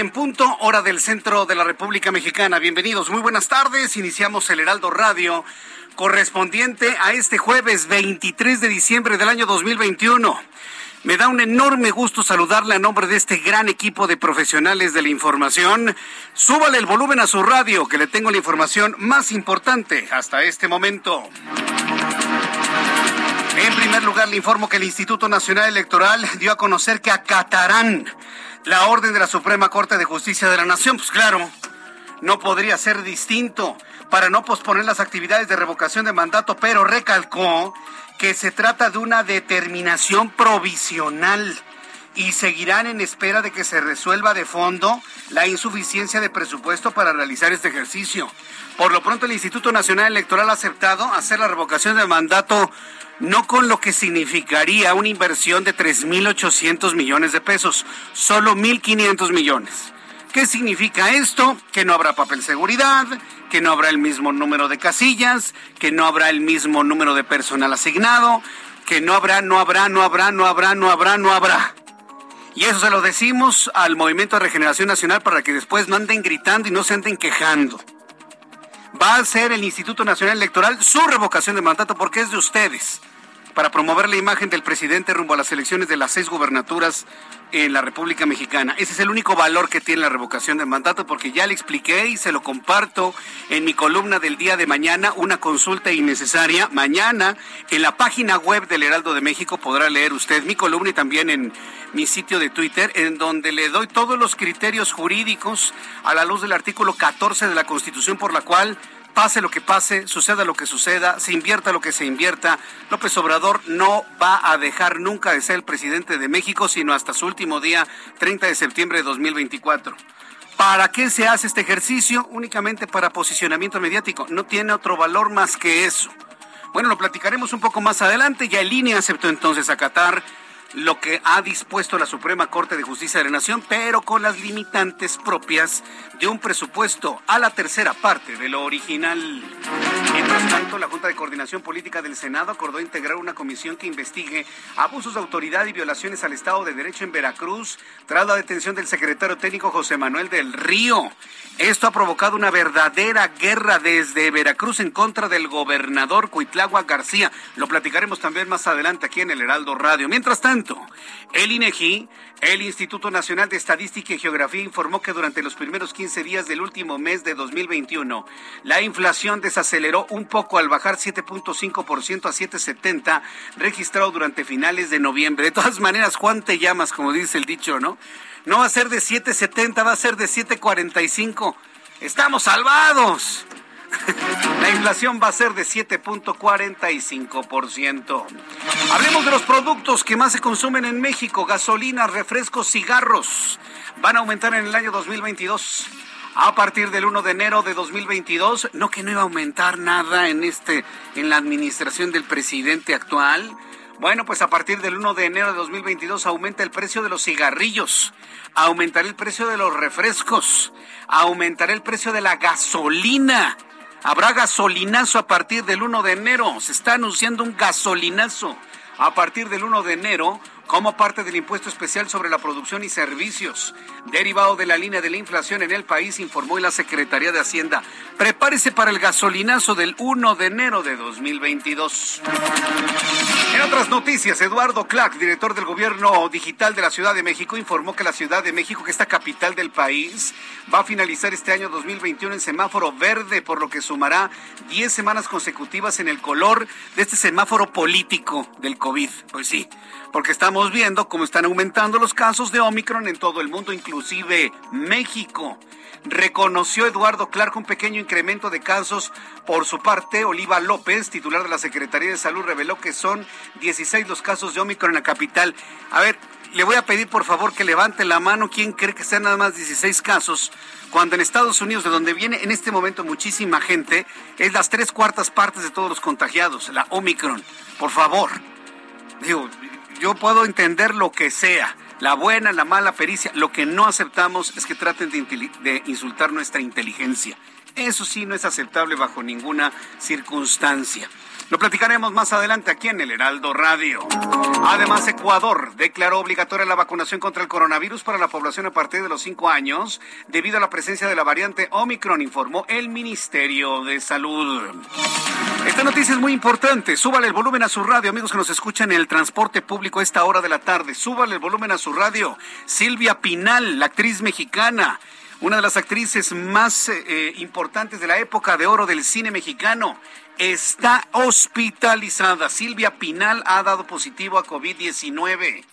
En punto, hora del centro de la República Mexicana. Bienvenidos, muy buenas tardes. Iniciamos el Heraldo Radio correspondiente a este jueves 23 de diciembre del año 2021. Me da un enorme gusto saludarle a nombre de este gran equipo de profesionales de la información. Súbale el volumen a su radio, que le tengo la información más importante hasta este momento. En primer lugar, le informo que el Instituto Nacional Electoral dio a conocer que acatarán la orden de la Suprema Corte de Justicia de la Nación. Pues claro, no podría ser distinto para no posponer las actividades de revocación de mandato, pero recalcó que se trata de una determinación provisional y seguirán en espera de que se resuelva de fondo la insuficiencia de presupuesto para realizar este ejercicio. Por lo pronto, el Instituto Nacional Electoral ha aceptado hacer la revocación de mandato no con lo que significaría una inversión de 3.800 millones de pesos, solo 1.500 millones. ¿Qué significa esto? Que no habrá papel seguridad, que no habrá el mismo número de casillas, que no habrá el mismo número de personal asignado, que no habrá, no habrá, no habrá, no habrá, no habrá, no habrá. Y eso se lo decimos al Movimiento de Regeneración Nacional para que después no anden gritando y no se anden quejando. Va a ser el Instituto Nacional Electoral su revocación de mandato porque es de ustedes para promover la imagen del presidente rumbo a las elecciones de las seis gubernaturas en la República Mexicana. Ese es el único valor que tiene la revocación de mandato porque ya le expliqué y se lo comparto en mi columna del día de mañana, una consulta innecesaria. Mañana en la página web del Heraldo de México podrá leer usted mi columna y también en mi sitio de Twitter en donde le doy todos los criterios jurídicos a la luz del artículo 14 de la Constitución por la cual pase lo que pase, suceda lo que suceda, se invierta lo que se invierta, López Obrador no va a dejar nunca de ser el presidente de México, sino hasta su último día, 30 de septiembre de 2024. ¿Para qué se hace este ejercicio? Únicamente para posicionamiento mediático. No tiene otro valor más que eso. Bueno, lo platicaremos un poco más adelante. Ya el INE aceptó entonces acatar lo que ha dispuesto la Suprema Corte de Justicia de la Nación, pero con las limitantes propias de un presupuesto a la tercera parte de lo original. Mientras tanto, la Junta de Coordinación Política del Senado acordó integrar una comisión que investigue abusos de autoridad y violaciones al Estado de Derecho en Veracruz tras la detención del secretario técnico José Manuel del Río. Esto ha provocado una verdadera guerra desde Veracruz en contra del gobernador Cuitlagua García. Lo platicaremos también más adelante aquí en el Heraldo Radio. Mientras tanto, el INEGI, el Instituto Nacional de Estadística y Geografía, informó que durante los primeros 15 días del último mes de 2021, la inflación desaceleró un poco al bajar 7.5% a 7.70, registrado durante finales de noviembre. De todas maneras, Juan te llamas, como dice el dicho, ¿no? No va a ser de 7.70, va a ser de 7.45. Estamos salvados. La inflación va a ser de 7.45%. Hablemos de los productos que más se consumen en México. Gasolina, refrescos, cigarros. Van a aumentar en el año 2022. A partir del 1 de enero de 2022, no que no iba a aumentar nada en este en la administración del presidente actual. Bueno, pues a partir del 1 de enero de 2022 aumenta el precio de los cigarrillos, aumentará el precio de los refrescos, aumentará el precio de la gasolina. Habrá gasolinazo a partir del 1 de enero. Se está anunciando un gasolinazo. A partir del 1 de enero, como parte del impuesto especial sobre la producción y servicios derivado de la línea de la inflación en el país, informó la Secretaría de Hacienda. Prepárese para el gasolinazo del 1 de enero de 2022. En otras noticias, Eduardo Clark, director del Gobierno Digital de la Ciudad de México, informó que la Ciudad de México, que es la capital del país, va a finalizar este año 2021 en semáforo verde, por lo que sumará 10 semanas consecutivas en el color de este semáforo político del COVID. Pues sí, porque estamos viendo cómo están aumentando los casos de Omicron en todo el mundo, inclusive México. Reconoció Eduardo Clark un pequeño incremento de casos. Por su parte, Oliva López, titular de la Secretaría de Salud, reveló que son 16 los casos de Omicron en la capital. A ver, le voy a pedir por favor que levante la mano quién cree que sean nada más 16 casos, cuando en Estados Unidos, de donde viene en este momento muchísima gente, es las tres cuartas partes de todos los contagiados, la Omicron. Por favor. Digo, yo puedo entender lo que sea, la buena, la mala pericia. Lo que no aceptamos es que traten de, de, insultar nuestra inteligencia. Eso sí no es aceptable bajo ninguna circunstancia. Lo platicaremos más adelante aquí en el Heraldo Radio. Además, Ecuador declaró obligatoria la vacunación contra el coronavirus para la población a partir de los cinco años debido a la presencia de la variante Omicron, informó el Ministerio de Salud. Esta noticia es muy importante. Súbale el volumen a su radio, amigos que nos escuchan en el transporte público a esta hora de la tarde. Súbale el volumen a su radio. Silvia Pinal, la actriz mexicana una de las actrices más eh, importantes de la época de oro del cine mexicano, está hospitalizada. Silvia Pinal ha dado positivo a COVID-19.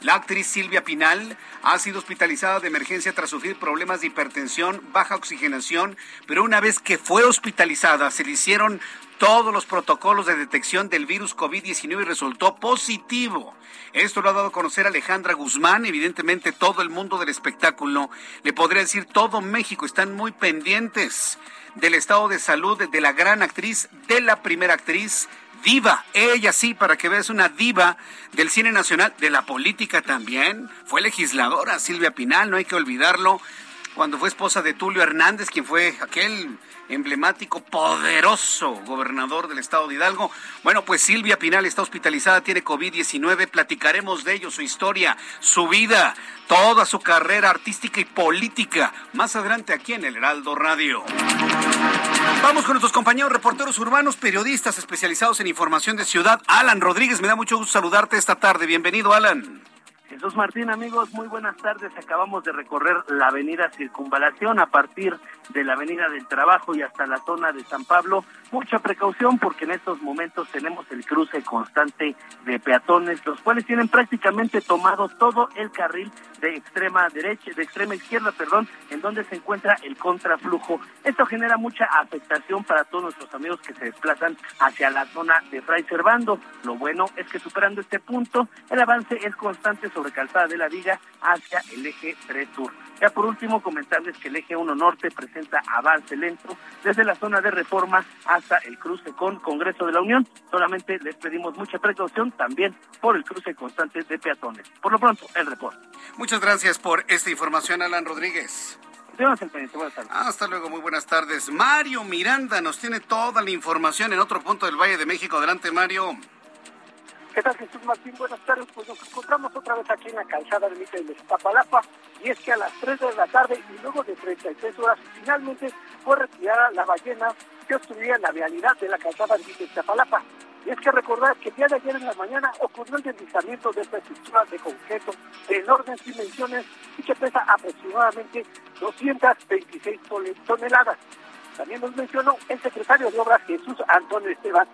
La actriz Silvia Pinal ha sido hospitalizada de emergencia tras sufrir problemas de hipertensión, baja oxigenación, pero una vez que fue hospitalizada se le hicieron todos los protocolos de detección del virus COVID-19 y resultó positivo. Esto lo ha dado a conocer Alejandra Guzmán, evidentemente todo el mundo del espectáculo, le podría decir todo México, están muy pendientes del estado de salud de la gran actriz, de la primera actriz, diva. Ella sí, para que veas, una diva del cine nacional, de la política también. Fue legisladora, Silvia Pinal, no hay que olvidarlo. Cuando fue esposa de Tulio Hernández, quien fue aquel emblemático, poderoso gobernador del estado de Hidalgo. Bueno, pues Silvia Pinal está hospitalizada, tiene COVID-19. Platicaremos de ello, su historia, su vida, toda su carrera artística y política. Más adelante aquí en el Heraldo Radio. Vamos con nuestros compañeros reporteros urbanos, periodistas especializados en información de ciudad. Alan Rodríguez, me da mucho gusto saludarte esta tarde. Bienvenido, Alan. Jesús Martín, amigos, muy buenas tardes. Acabamos de recorrer la avenida Circunvalación a partir de la avenida del Trabajo y hasta la zona de San Pablo. Mucha precaución porque en estos momentos tenemos el cruce constante de peatones, los cuales tienen prácticamente tomado todo el carril de extrema derecha, de extrema izquierda, perdón, en donde se encuentra el contraflujo. Esto genera mucha afectación para todos nuestros amigos que se desplazan hacia la zona de Fray Servando. Lo bueno es que superando este punto, el avance es constante sobre Calzada de la Viga hacia el eje 3 Sur. Ya por último, comentarles que el eje 1 Norte presenta avance lento desde la zona de reforma hasta el cruce con Congreso de la Unión. Solamente les pedimos mucha precaución también por el cruce constante de peatones. Por lo pronto, el reporte. Muchas gracias por esta información, Alan Rodríguez. Hasta luego, muy buenas tardes. Mario Miranda nos tiene toda la información en otro punto del Valle de México. Adelante, Mario. ¿Qué tal, Jesús Martín? Buenas tardes. Pues nos encontramos otra vez aquí en la calzada de Mita de Iztapalapa y es que a las 3 de la tarde y luego de 33 horas finalmente fue retirada la ballena que obstruía la vialidad de la calzada de Mita de Iztapalapa. Y es que recordar que el día de ayer en la mañana ocurrió el deslizamiento de esta estructura de concreto de enormes dimensiones y que pesa aproximadamente 226 toneladas. También nos mencionó el secretario de Obras Jesús Antonio Esteban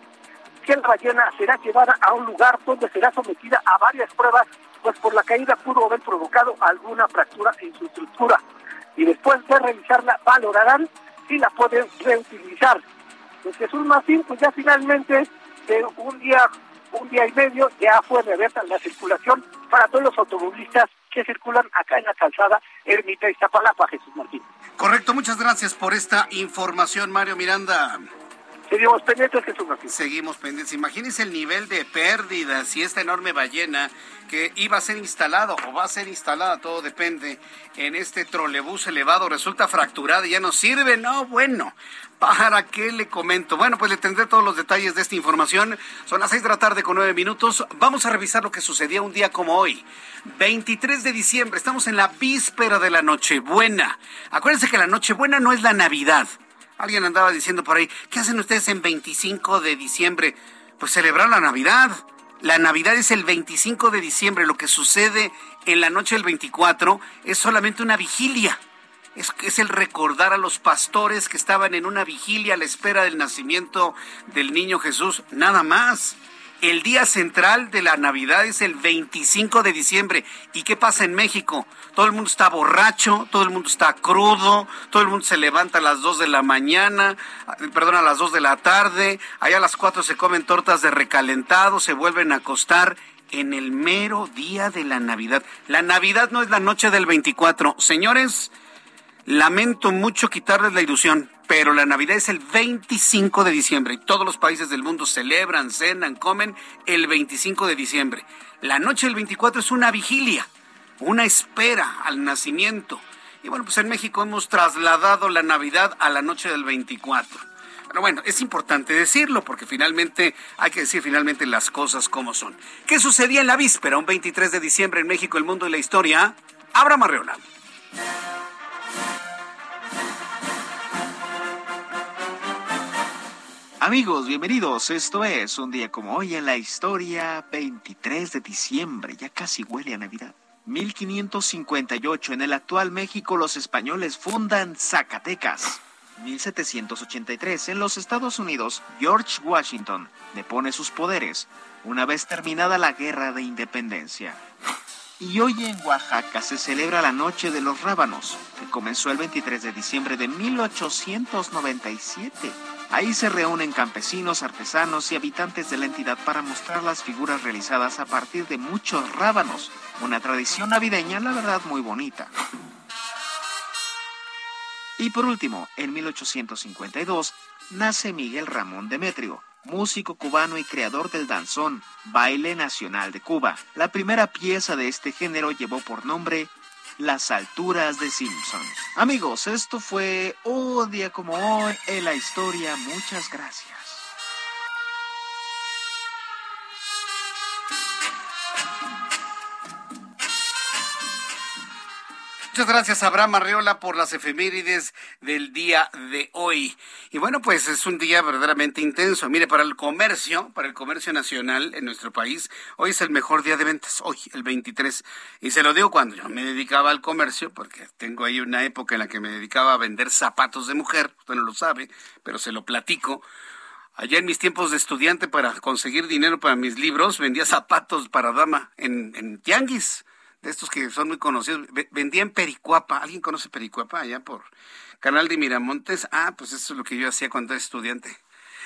que la ballena será llevada a un lugar donde será sometida a varias pruebas, pues por la caída pudo haber provocado alguna fractura en su estructura. Y después de revisarla, valorarán si la pueden reutilizar. Pues Jesús Martín, pues ya finalmente, de un día, un día y medio, ya fue reabierta la circulación para todos los automovilistas que circulan acá en la calzada Ermita Iztapalapa, Jesús Martín. Correcto, muchas gracias por esta información, Mario Miranda. Seguimos pendientes, Jesús Martín. Seguimos pendientes. Imagínense el nivel de pérdidas y esta enorme ballena que iba a ser instalado o va a ser instalada, todo depende, en este trolebús elevado, resulta fracturada y ya no sirve. No, bueno, ¿para qué le comento? Bueno, pues le tendré todos los detalles de esta información. Son las seis de la tarde con nueve minutos. Vamos a revisar lo que sucedía un día como hoy. 23 de diciembre, estamos en la víspera de la Nochebuena. Acuérdense que la Nochebuena no es la Navidad. Alguien andaba diciendo por ahí, ¿qué hacen ustedes en 25 de diciembre? Pues celebrar la Navidad. La Navidad es el 25 de diciembre. Lo que sucede en la noche del 24 es solamente una vigilia. Es, es, el recordar a los pastores que estaban en una vigilia a la espera del nacimiento del niño Jesús. Nada más. El día central de la Navidad es el 25 de diciembre. ¿Y qué pasa en México? Todo el mundo está borracho, todo el mundo está crudo, todo el mundo se levanta a las 2 de la mañana, perdón, a las 2 de la tarde, allá a las 4 se comen tortas de recalentado, se vuelven a acostar en el mero día de la Navidad. La Navidad no es la noche del 24. Señores, lamento mucho quitarles la ilusión pero la Navidad es el 25 de diciembre y todos los países del mundo celebran, cenan, comen el 25 de diciembre. La noche del 24 es una vigilia, una espera al nacimiento. Y bueno, pues en México hemos trasladado la Navidad a la noche del 24. Pero bueno, es importante decirlo porque finalmente hay que decir finalmente las cosas como son. ¿Qué sucedía en la víspera, un 23 de diciembre en México, el mundo y la historia? Abra Marreola. Amigos, bienvenidos. Esto es un día como hoy en la historia, 23 de diciembre. Ya casi huele a Navidad. 1558. En el actual México, los españoles fundan Zacatecas. 1783. En los Estados Unidos, George Washington depone sus poderes una vez terminada la Guerra de Independencia. Y hoy en Oaxaca se celebra la Noche de los Rábanos, que comenzó el 23 de diciembre de 1897. Ahí se reúnen campesinos, artesanos y habitantes de la entidad para mostrar las figuras realizadas a partir de muchos rábanos, una tradición navideña, la verdad, muy bonita. Y por último, en 1852, nace Miguel Ramón Demetrio, músico cubano y creador del danzón, baile nacional de Cuba. La primera pieza de este género llevó por nombre las alturas de Simpson. Amigos, esto fue un día como hoy en la historia. Muchas gracias. Muchas gracias, Abraham Arreola, por las efemérides del día de hoy. Y bueno, pues es un día verdaderamente intenso. Mire, para el comercio, para el comercio nacional en nuestro país, hoy es el mejor día de ventas, hoy, el 23. Y se lo digo cuando yo me dedicaba al comercio, porque tengo ahí una época en la que me dedicaba a vender zapatos de mujer, usted no lo sabe, pero se lo platico. Allá en mis tiempos de estudiante, para conseguir dinero para mis libros, vendía zapatos para dama en tianguis de estos que son muy conocidos. Vendía en Pericuapa. ¿Alguien conoce Pericuapa allá por Canal de Miramontes? Ah, pues eso es lo que yo hacía cuando era estudiante.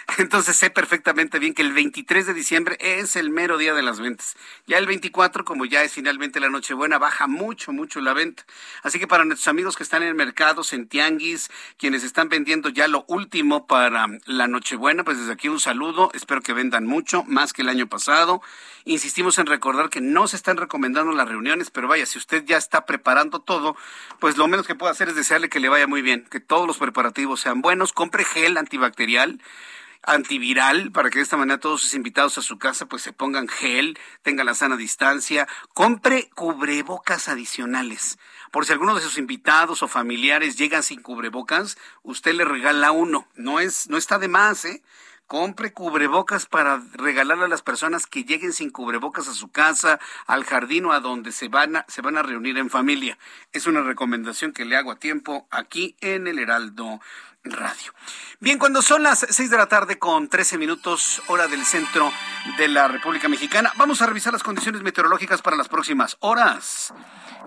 Entonces sé perfectamente bien que el 23 de diciembre es el mero día de las ventas. Ya el 24, como ya es finalmente la Nochebuena, baja mucho, mucho la venta. Así que para nuestros amigos que están en mercados, en tianguis, quienes están vendiendo ya lo último para la Nochebuena, pues desde aquí un saludo. Espero que vendan mucho, más que el año pasado. Insistimos en recordar que no se están recomendando las reuniones, pero vaya, si usted ya está preparando todo, pues lo menos que puede hacer es desearle que le vaya muy bien, que todos los preparativos sean buenos. Compre gel antibacterial antiviral para que de esta manera todos sus invitados a su casa pues se pongan gel, tengan la sana distancia, compre cubrebocas adicionales. Por si alguno de sus invitados o familiares llegan sin cubrebocas, usted le regala uno. No es no está de más, ¿eh? compre cubrebocas para regalarle a las personas que lleguen sin cubrebocas a su casa, al jardín o a donde se van a, se van a reunir en familia. Es una recomendación que le hago a tiempo aquí en el Heraldo Radio. Bien, cuando son las 6 de la tarde con 13 minutos hora del centro de la República Mexicana, vamos a revisar las condiciones meteorológicas para las próximas horas.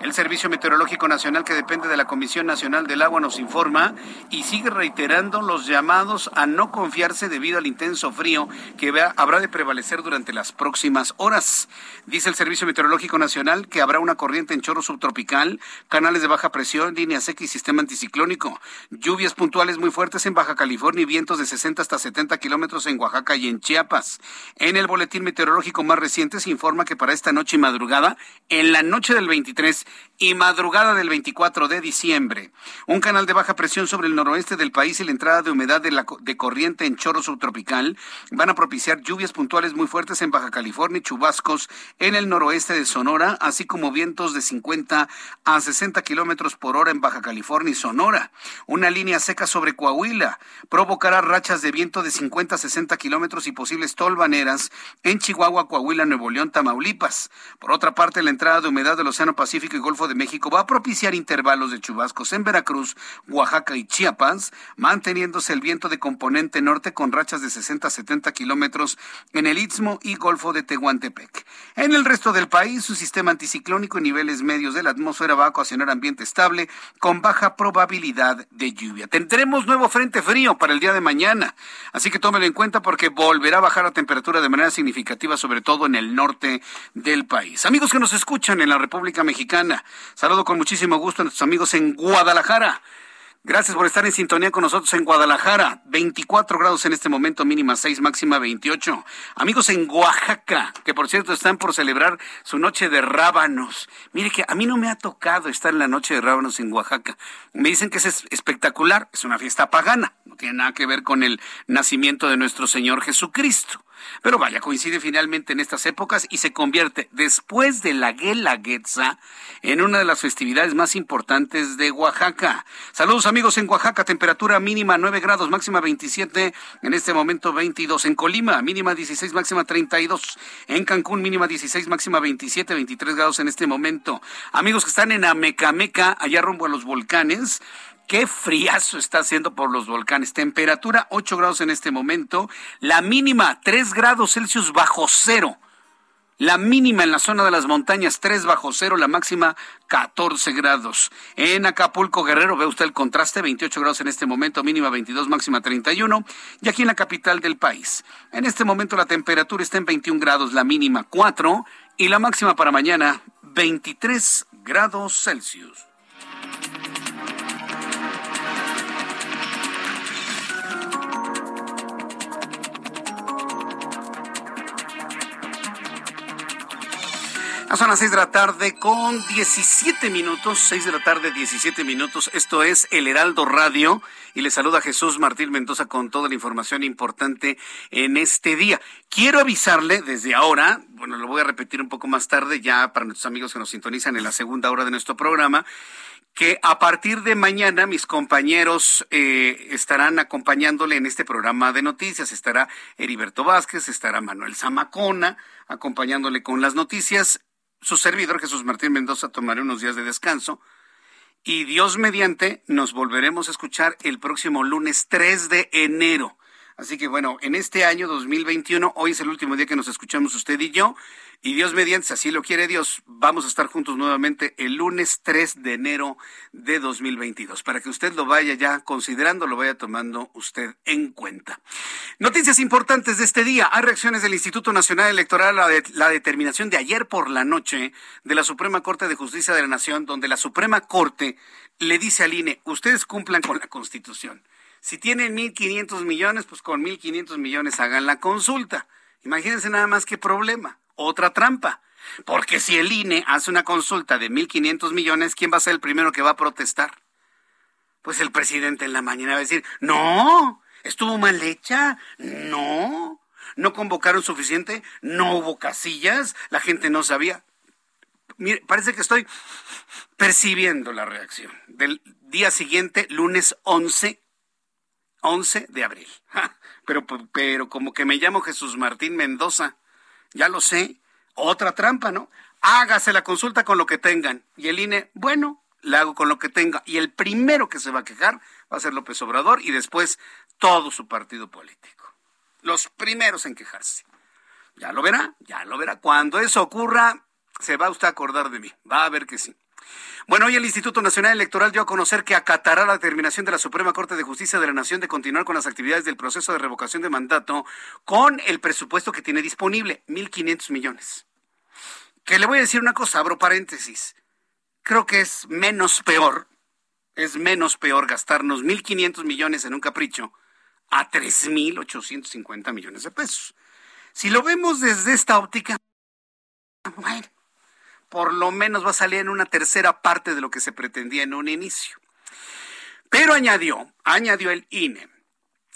El Servicio Meteorológico Nacional, que depende de la Comisión Nacional del Agua, nos informa y sigue reiterando los llamados a no confiarse debido al intenso frío que habrá de prevalecer durante las próximas horas. Dice el Servicio Meteorológico Nacional que habrá una corriente en chorro subtropical, canales de baja presión, línea seca y sistema anticiclónico. Lluvias puntuales muy fuertes en Baja California y vientos de 60 hasta 70 kilómetros en Oaxaca y en Chiapas. En el boletín meteorológico más reciente se informa que para esta noche y madrugada, en la noche del 23 y madrugada del 24 de diciembre, un canal de baja presión sobre el noroeste del país y la entrada de humedad de, la, de corriente en chorro subtropical van a propiciar lluvias puntuales muy fuertes en Baja California y chubascos en el noroeste de Sonora, así como vientos de 50 a 60 kilómetros por hora en Baja California y Sonora. Una línea seca sobre Coahuila provocará rachas de viento de 50 a 60 kilómetros y posibles tolvaneras en Chihuahua, Coahuila, Nuevo León, Tamaulipas. Por otra parte, la entrada de humedad del Océano Pacífico y Golfo de México va a propiciar intervalos de chubascos en Veracruz, Oaxaca y Chiapas, manteniéndose el viento de componente norte con rachas de 60 a 70 kilómetros en el Istmo y Golfo de Tehuantepec. En el resto del país, su sistema anticiclónico en niveles medios de la atmósfera va a ocasionar ambiente estable con baja probabilidad de lluvia. Tendremos nuevo frente frío para el día de mañana, así que tómelo en cuenta porque volverá a bajar la temperatura de manera significativa, sobre todo en el norte del país. Amigos que nos escuchan en la República Mexicana, saludo con muchísimo gusto a nuestros amigos en Guadalajara. Gracias por estar en sintonía con nosotros en Guadalajara. 24 grados en este momento, mínima 6, máxima 28. Amigos en Oaxaca, que por cierto están por celebrar su noche de rábanos. Mire que a mí no me ha tocado estar en la noche de rábanos en Oaxaca. Me dicen que es espectacular, es una fiesta pagana, no tiene nada que ver con el nacimiento de nuestro Señor Jesucristo. Pero vaya, coincide finalmente en estas épocas y se convierte, después de la Guelaguetza, en una de las festividades más importantes de Oaxaca. Saludos amigos en Oaxaca, temperatura mínima 9 grados, máxima 27, en este momento 22. En Colima, mínima 16, máxima 32. En Cancún, mínima 16, máxima 27, 23 grados en este momento. Amigos que están en Amecameca, allá rumbo a los volcanes, Qué friazo está haciendo por los volcanes. Temperatura 8 grados en este momento. La mínima 3 grados Celsius bajo cero. La mínima en la zona de las montañas 3 bajo cero, la máxima 14 grados. En Acapulco Guerrero ve usted el contraste, 28 grados en este momento, mínima 22, máxima 31. Y aquí en la capital del país. En este momento la temperatura está en 21 grados, la mínima 4 y la máxima para mañana 23 grados Celsius. Son las seis de la tarde con 17 minutos, seis de la tarde, 17 minutos. Esto es El Heraldo Radio y le saluda Jesús Martín Mendoza con toda la información importante en este día. Quiero avisarle desde ahora, bueno, lo voy a repetir un poco más tarde ya para nuestros amigos que nos sintonizan en la segunda hora de nuestro programa, que a partir de mañana mis compañeros eh, estarán acompañándole en este programa de noticias. Estará Heriberto Vázquez, estará Manuel Zamacona acompañándole con las noticias su servidor Jesús Martín Mendoza tomará unos días de descanso y Dios mediante nos volveremos a escuchar el próximo lunes 3 de enero. Así que bueno, en este año 2021, hoy es el último día que nos escuchamos usted y yo. Y Dios mediante, si así lo quiere Dios, vamos a estar juntos nuevamente el lunes 3 de enero de 2022, para que usted lo vaya ya considerando, lo vaya tomando usted en cuenta. Noticias importantes de este día. Hay reacciones del Instituto Nacional Electoral a la determinación de ayer por la noche de la Suprema Corte de Justicia de la Nación, donde la Suprema Corte le dice al INE, ustedes cumplan con la Constitución. Si tienen 1.500 millones, pues con 1.500 millones hagan la consulta. Imagínense nada más qué problema otra trampa. Porque si el INE hace una consulta de 1.500 millones, ¿quién va a ser el primero que va a protestar? Pues el presidente en la mañana va a decir, no, estuvo mal hecha, no, no convocaron suficiente, no hubo casillas, la gente no sabía. Parece que estoy percibiendo la reacción del día siguiente, lunes 11, 11 de abril. pero, pero como que me llamo Jesús Martín Mendoza ya lo sé, otra trampa, ¿no? Hágase la consulta con lo que tengan. Y el INE, bueno, la hago con lo que tenga. Y el primero que se va a quejar va a ser López Obrador y después todo su partido político. Los primeros en quejarse. Ya lo verá, ya lo verá. Cuando eso ocurra, se va usted a acordar de mí. Va a ver que sí. Bueno, hoy el Instituto Nacional Electoral dio a conocer que acatará la determinación de la Suprema Corte de Justicia de la Nación de continuar con las actividades del proceso de revocación de mandato con el presupuesto que tiene disponible, 1.500 millones. Que le voy a decir una cosa, abro paréntesis. Creo que es menos peor, es menos peor gastarnos 1.500 millones en un capricho a 3.850 millones de pesos. Si lo vemos desde esta óptica, bueno, por lo menos va a salir en una tercera parte de lo que se pretendía en un inicio. Pero añadió, añadió el INE,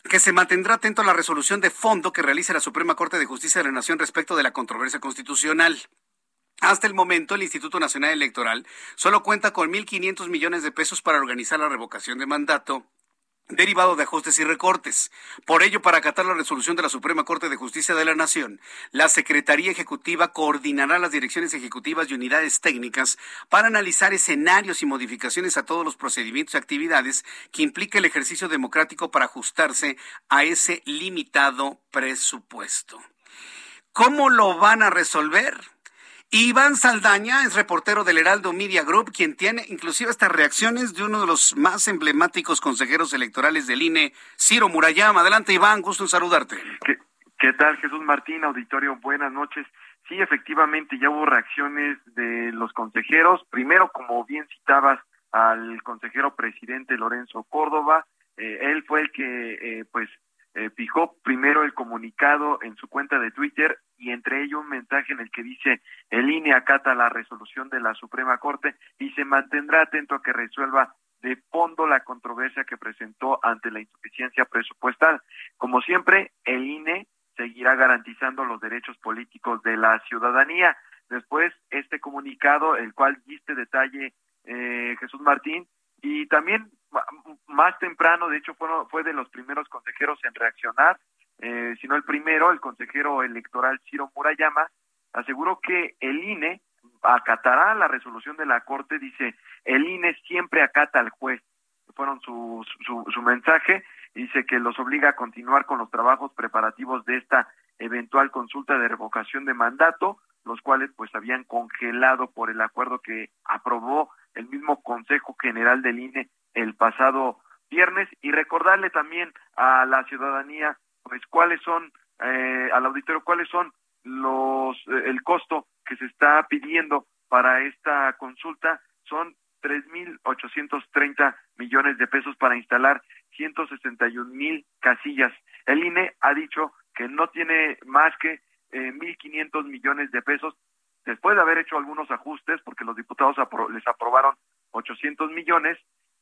que se mantendrá atento a la resolución de fondo que realice la Suprema Corte de Justicia de la Nación respecto de la controversia constitucional. Hasta el momento, el Instituto Nacional Electoral solo cuenta con 1.500 millones de pesos para organizar la revocación de mandato derivado de ajustes y recortes. Por ello, para acatar la resolución de la Suprema Corte de Justicia de la Nación, la Secretaría Ejecutiva coordinará las direcciones ejecutivas y unidades técnicas para analizar escenarios y modificaciones a todos los procedimientos y actividades que implique el ejercicio democrático para ajustarse a ese limitado presupuesto. ¿Cómo lo van a resolver? Iván Saldaña es reportero del Heraldo Media Group, quien tiene inclusive estas reacciones de uno de los más emblemáticos consejeros electorales del INE, Ciro Murayama. Adelante, Iván, gusto en saludarte. ¿Qué, tal, Jesús Martín, auditorio? Buenas noches. Sí, efectivamente, ya hubo reacciones de los consejeros. Primero, como bien citabas, al consejero presidente Lorenzo Córdoba. Eh, él fue el que, eh, pues, eh, fijó primero el comunicado en su cuenta de Twitter y entre ellos un mensaje en el que dice el INE acata la resolución de la Suprema Corte y se mantendrá atento a que resuelva de fondo la controversia que presentó ante la insuficiencia presupuestal. Como siempre, el INE seguirá garantizando los derechos políticos de la ciudadanía. Después, este comunicado, el cual diste detalle eh, Jesús Martín, y también más temprano, de hecho, fue, fue de los primeros consejeros en reaccionar, eh, sino el primero, el consejero electoral Ciro Murayama, aseguró que el INE acatará la resolución de la Corte, dice, el INE siempre acata al juez. Fueron su, su, su mensaje, dice que los obliga a continuar con los trabajos preparativos de esta eventual consulta de revocación de mandato, los cuales pues habían congelado por el acuerdo que aprobó el mismo Consejo General del INE el pasado viernes y recordarle también a la ciudadanía pues cuáles son eh, al auditorio cuáles son los eh, el costo que se está pidiendo para esta consulta son tres mil ochocientos treinta millones de pesos para instalar ciento sesenta y mil casillas. El INE ha dicho que no tiene más que eh, mil quinientos millones de pesos después de haber hecho algunos ajustes, porque los diputados les aprobaron 800 millones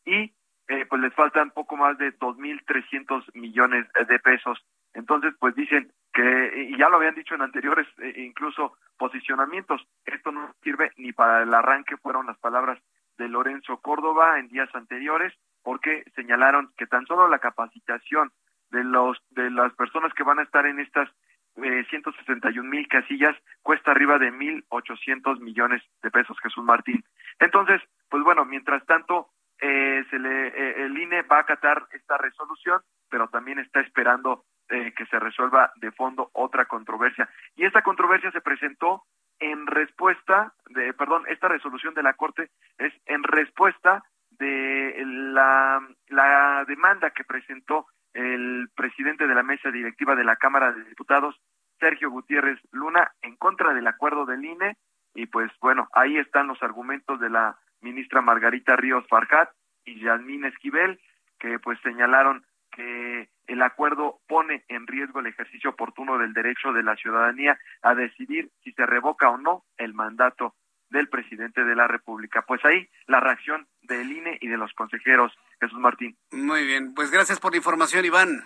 y eh, pues les faltan poco más de 2.300 millones de pesos. Entonces, pues dicen que, y ya lo habían dicho en anteriores eh, incluso posicionamientos, esto no sirve ni para el arranque, fueron las palabras de Lorenzo Córdoba en días anteriores, porque señalaron que tan solo la capacitación de los de las personas que van a estar en estas eh, 161 mil casillas cuesta arriba de 1.800 millones de pesos, Jesús Martín. Entonces, pues bueno, mientras tanto, eh, se le, eh, el INE va a acatar esta resolución, pero también está esperando eh, que se resuelva de fondo otra controversia. Y esta controversia se presentó en respuesta, de, perdón, esta resolución de la Corte es en respuesta de la, la demanda que presentó el presidente de la mesa directiva de la Cámara de Diputados, Sergio Gutiérrez Luna, en contra del acuerdo del INE. Y pues bueno, ahí están los argumentos de la ministra Margarita Ríos Farjat y Yasmín Esquivel, que pues señalaron que el acuerdo pone en riesgo el ejercicio oportuno del derecho de la ciudadanía a decidir si se revoca o no el mandato del presidente de la República. Pues ahí la reacción del INE y de los consejeros. Jesús Martín. Muy bien, pues gracias por la información, Iván.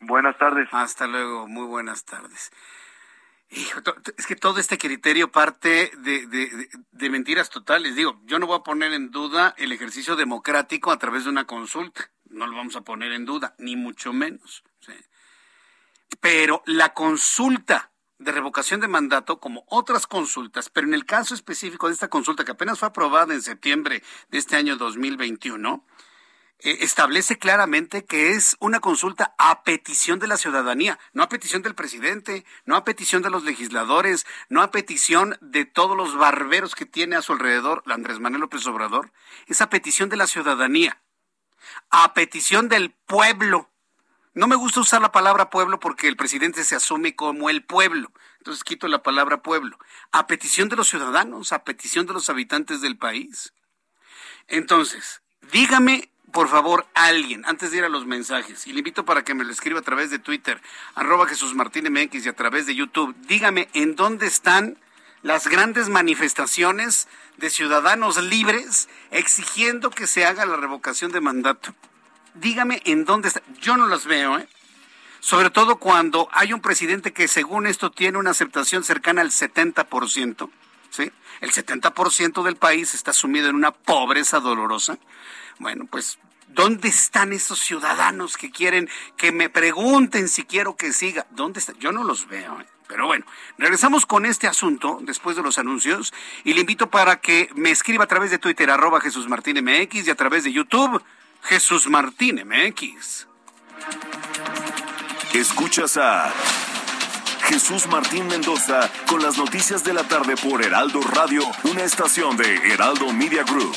Buenas tardes. Hasta luego, muy buenas tardes. Es que todo este criterio parte de, de, de, mentiras totales. Digo, yo no voy a poner en duda el ejercicio democrático a través de una consulta. No lo vamos a poner en duda, ni mucho menos. Pero la consulta de revocación de mandato como otras consultas, pero en el caso específico de esta consulta que apenas fue aprobada en septiembre de este año 2021, eh, establece claramente que es una consulta a petición de la ciudadanía, no a petición del presidente, no a petición de los legisladores, no a petición de todos los barberos que tiene a su alrededor Andrés Manuel López Obrador, es a petición de la ciudadanía, a petición del pueblo. No me gusta usar la palabra pueblo porque el presidente se asume como el pueblo. Entonces quito la palabra pueblo. A petición de los ciudadanos, a petición de los habitantes del país. Entonces, dígame por favor, alguien, antes de ir a los mensajes, y le invito para que me lo escriba a través de Twitter, arroba Jesús Martín MX y a través de YouTube, dígame en dónde están las grandes manifestaciones de ciudadanos libres exigiendo que se haga la revocación de mandato. Dígame en dónde está. Yo no las veo, ¿eh? Sobre todo cuando hay un presidente que según esto tiene una aceptación cercana al 70%, ¿sí? El 70% del país está sumido en una pobreza dolorosa. Bueno, pues, ¿dónde están esos ciudadanos que quieren que me pregunten si quiero que siga? ¿Dónde están? Yo no los veo. ¿eh? Pero bueno, regresamos con este asunto después de los anuncios y le invito para que me escriba a través de Twitter arroba Jesús Martín MX y a través de YouTube Jesús Martín MX. Escuchas a Jesús Martín Mendoza con las noticias de la tarde por Heraldo Radio, una estación de Heraldo Media Group.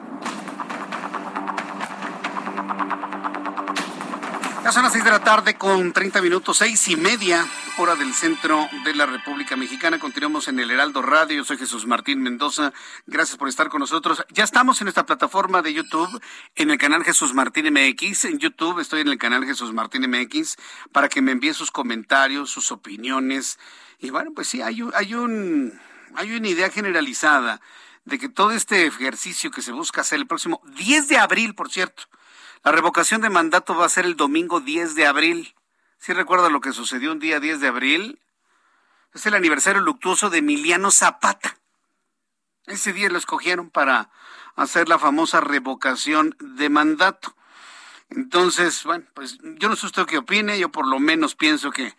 Son las seis de la tarde con 30 minutos, seis y media, hora del centro de la República Mexicana. Continuamos en el Heraldo Radio. Yo soy Jesús Martín Mendoza. Gracias por estar con nosotros. Ya estamos en esta plataforma de YouTube, en el canal Jesús Martín MX. En YouTube estoy en el canal Jesús Martín MX para que me envíe sus comentarios, sus opiniones y bueno, pues sí, hay, hay, un, hay una idea generalizada de que todo este ejercicio que se busca hacer el próximo 10 de abril, por cierto, la revocación de mandato va a ser el domingo 10 de abril. ¿Sí recuerda lo que sucedió un día 10 de abril? Es el aniversario luctuoso de Emiliano Zapata. Ese día lo escogieron para hacer la famosa revocación de mandato. Entonces, bueno, pues yo no sé usted qué opine, yo por lo menos pienso que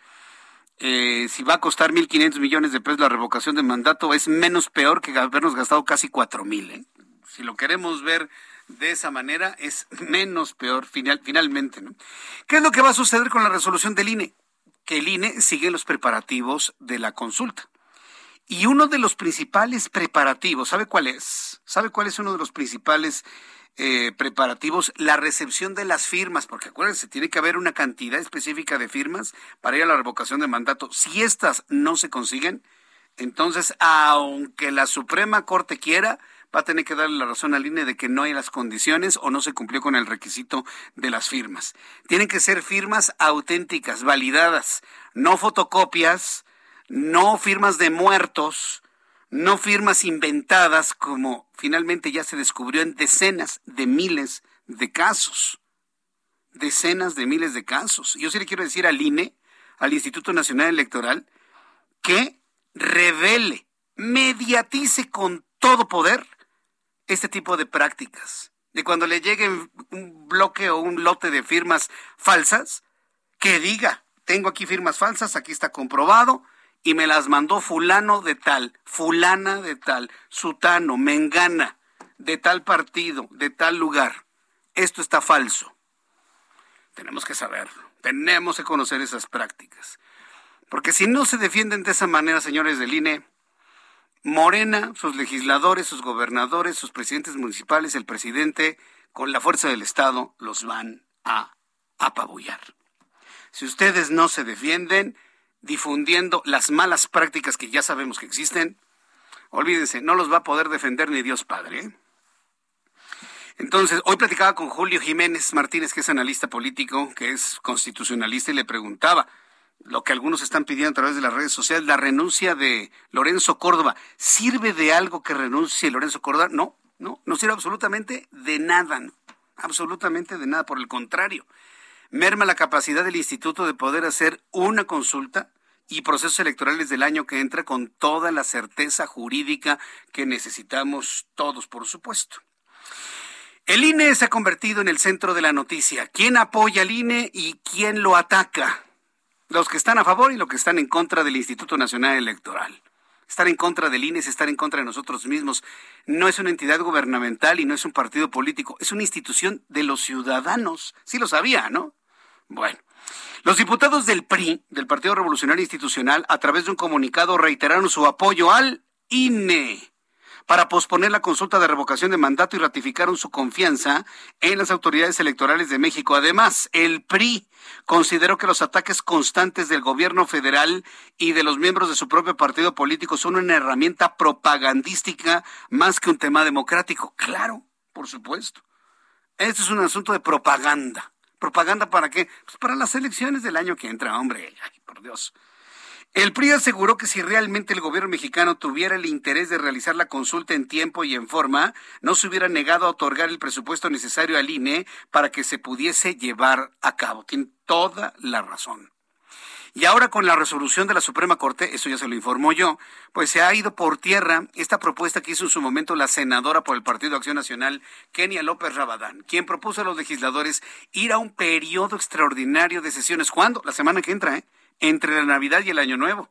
eh, si va a costar 1.500 millones de pesos la revocación de mandato, es menos peor que habernos gastado casi 4.000. ¿eh? Si lo queremos ver de esa manera, es menos peor final, finalmente. ¿no? ¿Qué es lo que va a suceder con la resolución del INE? Que el INE sigue los preparativos de la consulta. Y uno de los principales preparativos, ¿sabe cuál es? ¿Sabe cuál es uno de los principales eh, preparativos, la recepción de las firmas, porque acuérdense, tiene que haber una cantidad específica de firmas para ir a la revocación de mandato. Si estas no se consiguen, entonces, aunque la Suprema Corte quiera, va a tener que darle la razón al INE de que no hay las condiciones o no se cumplió con el requisito de las firmas. Tienen que ser firmas auténticas, validadas, no fotocopias, no firmas de muertos, no firmas inventadas como finalmente ya se descubrió en decenas de miles de casos. Decenas de miles de casos. Yo sí le quiero decir al INE, al Instituto Nacional Electoral, que revele, mediatice con todo poder este tipo de prácticas. De cuando le llegue un bloque o un lote de firmas falsas, que diga, tengo aquí firmas falsas, aquí está comprobado, y me las mandó fulano de tal, fulana de tal, sutano, mengana, de tal partido, de tal lugar. Esto está falso. Tenemos que saberlo, tenemos que conocer esas prácticas. Porque si no se defienden de esa manera, señores del INE, Morena, sus legisladores, sus gobernadores, sus presidentes municipales, el presidente, con la fuerza del Estado, los van a apabullar. Si ustedes no se defienden, difundiendo las malas prácticas que ya sabemos que existen, olvídense, no los va a poder defender ni Dios Padre. ¿eh? Entonces, hoy platicaba con Julio Jiménez Martínez, que es analista político, que es constitucionalista, y le preguntaba lo que algunos están pidiendo a través de las redes sociales, la renuncia de Lorenzo Córdoba. ¿Sirve de algo que renuncie Lorenzo Córdoba? No, no, no sirve absolutamente de nada, absolutamente de nada, por el contrario merma la capacidad del instituto de poder hacer una consulta y procesos electorales del año que entra con toda la certeza jurídica que necesitamos todos, por supuesto. El INE se ha convertido en el centro de la noticia. ¿Quién apoya al INE y quién lo ataca? Los que están a favor y los que están en contra del Instituto Nacional Electoral. Estar en contra del INE es estar en contra de nosotros mismos. No es una entidad gubernamental y no es un partido político, es una institución de los ciudadanos. Sí lo sabía, ¿no? Bueno. Los diputados del PRI, del Partido Revolucionario Institucional, a través de un comunicado reiteraron su apoyo al INE para posponer la consulta de revocación de mandato y ratificaron su confianza en las autoridades electorales de México. Además, el PRI consideró que los ataques constantes del gobierno federal y de los miembros de su propio partido político son una herramienta propagandística más que un tema democrático. Claro, por supuesto. Este es un asunto de propaganda. ¿Propaganda para qué? Pues para las elecciones del año que entra, hombre. Ay, por Dios. El PRI aseguró que si realmente el gobierno mexicano tuviera el interés de realizar la consulta en tiempo y en forma, no se hubiera negado a otorgar el presupuesto necesario al INE para que se pudiese llevar a cabo. Tiene toda la razón. Y ahora con la resolución de la Suprema Corte, eso ya se lo informó yo, pues se ha ido por tierra esta propuesta que hizo en su momento la senadora por el Partido Acción Nacional, Kenia López Rabadán, quien propuso a los legisladores ir a un periodo extraordinario de sesiones. ¿Cuándo? La semana que entra, ¿eh? Entre la Navidad y el Año Nuevo.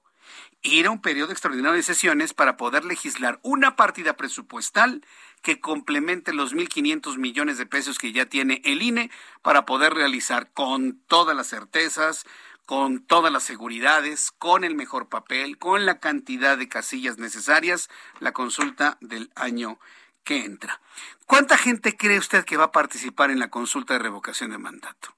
Ir a un periodo extraordinario de sesiones para poder legislar una partida presupuestal que complemente los 1.500 millones de pesos que ya tiene el INE para poder realizar con todas las certezas, con todas las seguridades, con el mejor papel, con la cantidad de casillas necesarias, la consulta del año que entra. ¿Cuánta gente cree usted que va a participar en la consulta de revocación de mandato?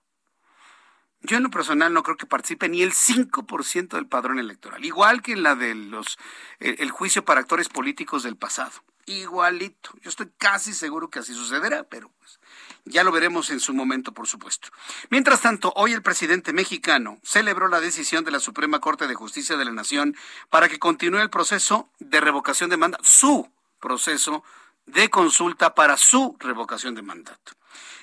Yo en lo personal no creo que participe ni el 5% del padrón electoral, igual que en la de los el juicio para actores políticos del pasado. Igualito. Yo estoy casi seguro que así sucederá, pero pues ya lo veremos en su momento, por supuesto. Mientras tanto, hoy el presidente mexicano celebró la decisión de la Suprema Corte de Justicia de la Nación para que continúe el proceso de revocación de mandato, su proceso de consulta para su revocación de mandato.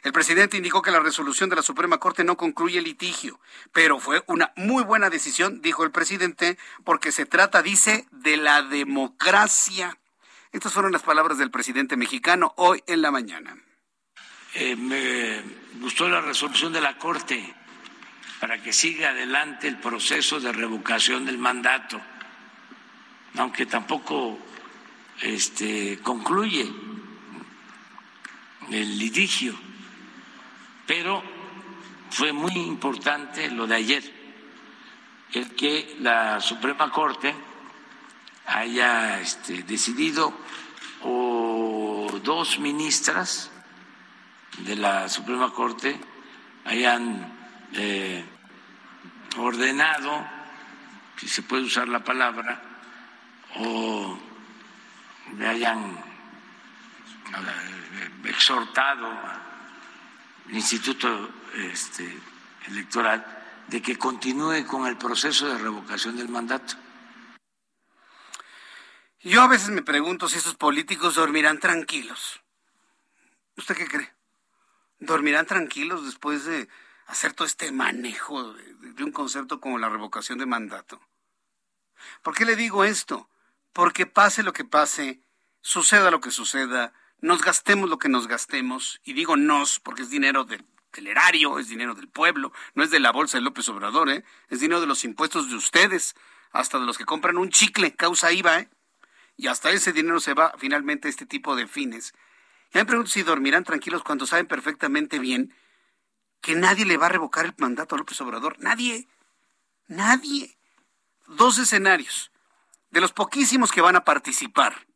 El presidente indicó que la resolución de la Suprema Corte no concluye el litigio, pero fue una muy buena decisión, dijo el presidente, porque se trata, dice, de la democracia. Estas fueron las palabras del presidente mexicano hoy en la mañana. Eh, me gustó la resolución de la Corte para que siga adelante el proceso de revocación del mandato, aunque tampoco este, concluye el litigio. Pero fue muy importante lo de ayer, el que la Suprema Corte haya este, decidido o dos ministras de la Suprema Corte hayan eh, ordenado, si se puede usar la palabra, o le hayan exhortado Instituto este, Electoral de que continúe con el proceso de revocación del mandato. Yo a veces me pregunto si esos políticos dormirán tranquilos. ¿Usted qué cree? ¿Dormirán tranquilos después de hacer todo este manejo de un concepto como la revocación de mandato? ¿Por qué le digo esto? Porque pase lo que pase, suceda lo que suceda, nos gastemos lo que nos gastemos, y digo nos porque es dinero del, erario, es dinero del pueblo, no es de la bolsa de López Obrador, ¿eh? es dinero de los impuestos de ustedes, hasta de los que compran un chicle, causa IVA, ¿eh? y hasta ese dinero se va finalmente a este tipo de fines. Ya me pregunto si dormirán tranquilos cuando saben perfectamente bien que nadie le va a revocar el mandato a López Obrador, nadie, nadie. Dos escenarios, de los poquísimos que van a participar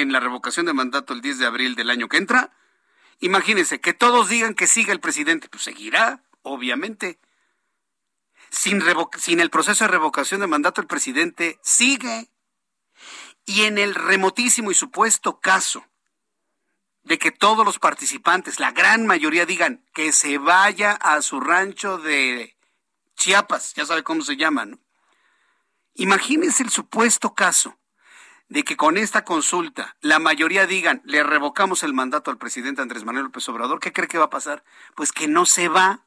en la revocación de mandato el 10 de abril del año que entra, imagínense que todos digan que siga el presidente, pues seguirá, obviamente. Sin, el proceso de revocación de mandato, el presidente sigue. Y en el remotísimo y supuesto caso de que todos los participantes, la gran mayoría, digan que se vaya a su rancho de Chiapas, ya sabe cómo se llama, ¿no? Imagínense el supuesto caso de que con esta consulta la mayoría digan, le revocamos el mandato al presidente Andrés Manuel López Obrador, ¿qué cree que va a pasar? Pues que no se va,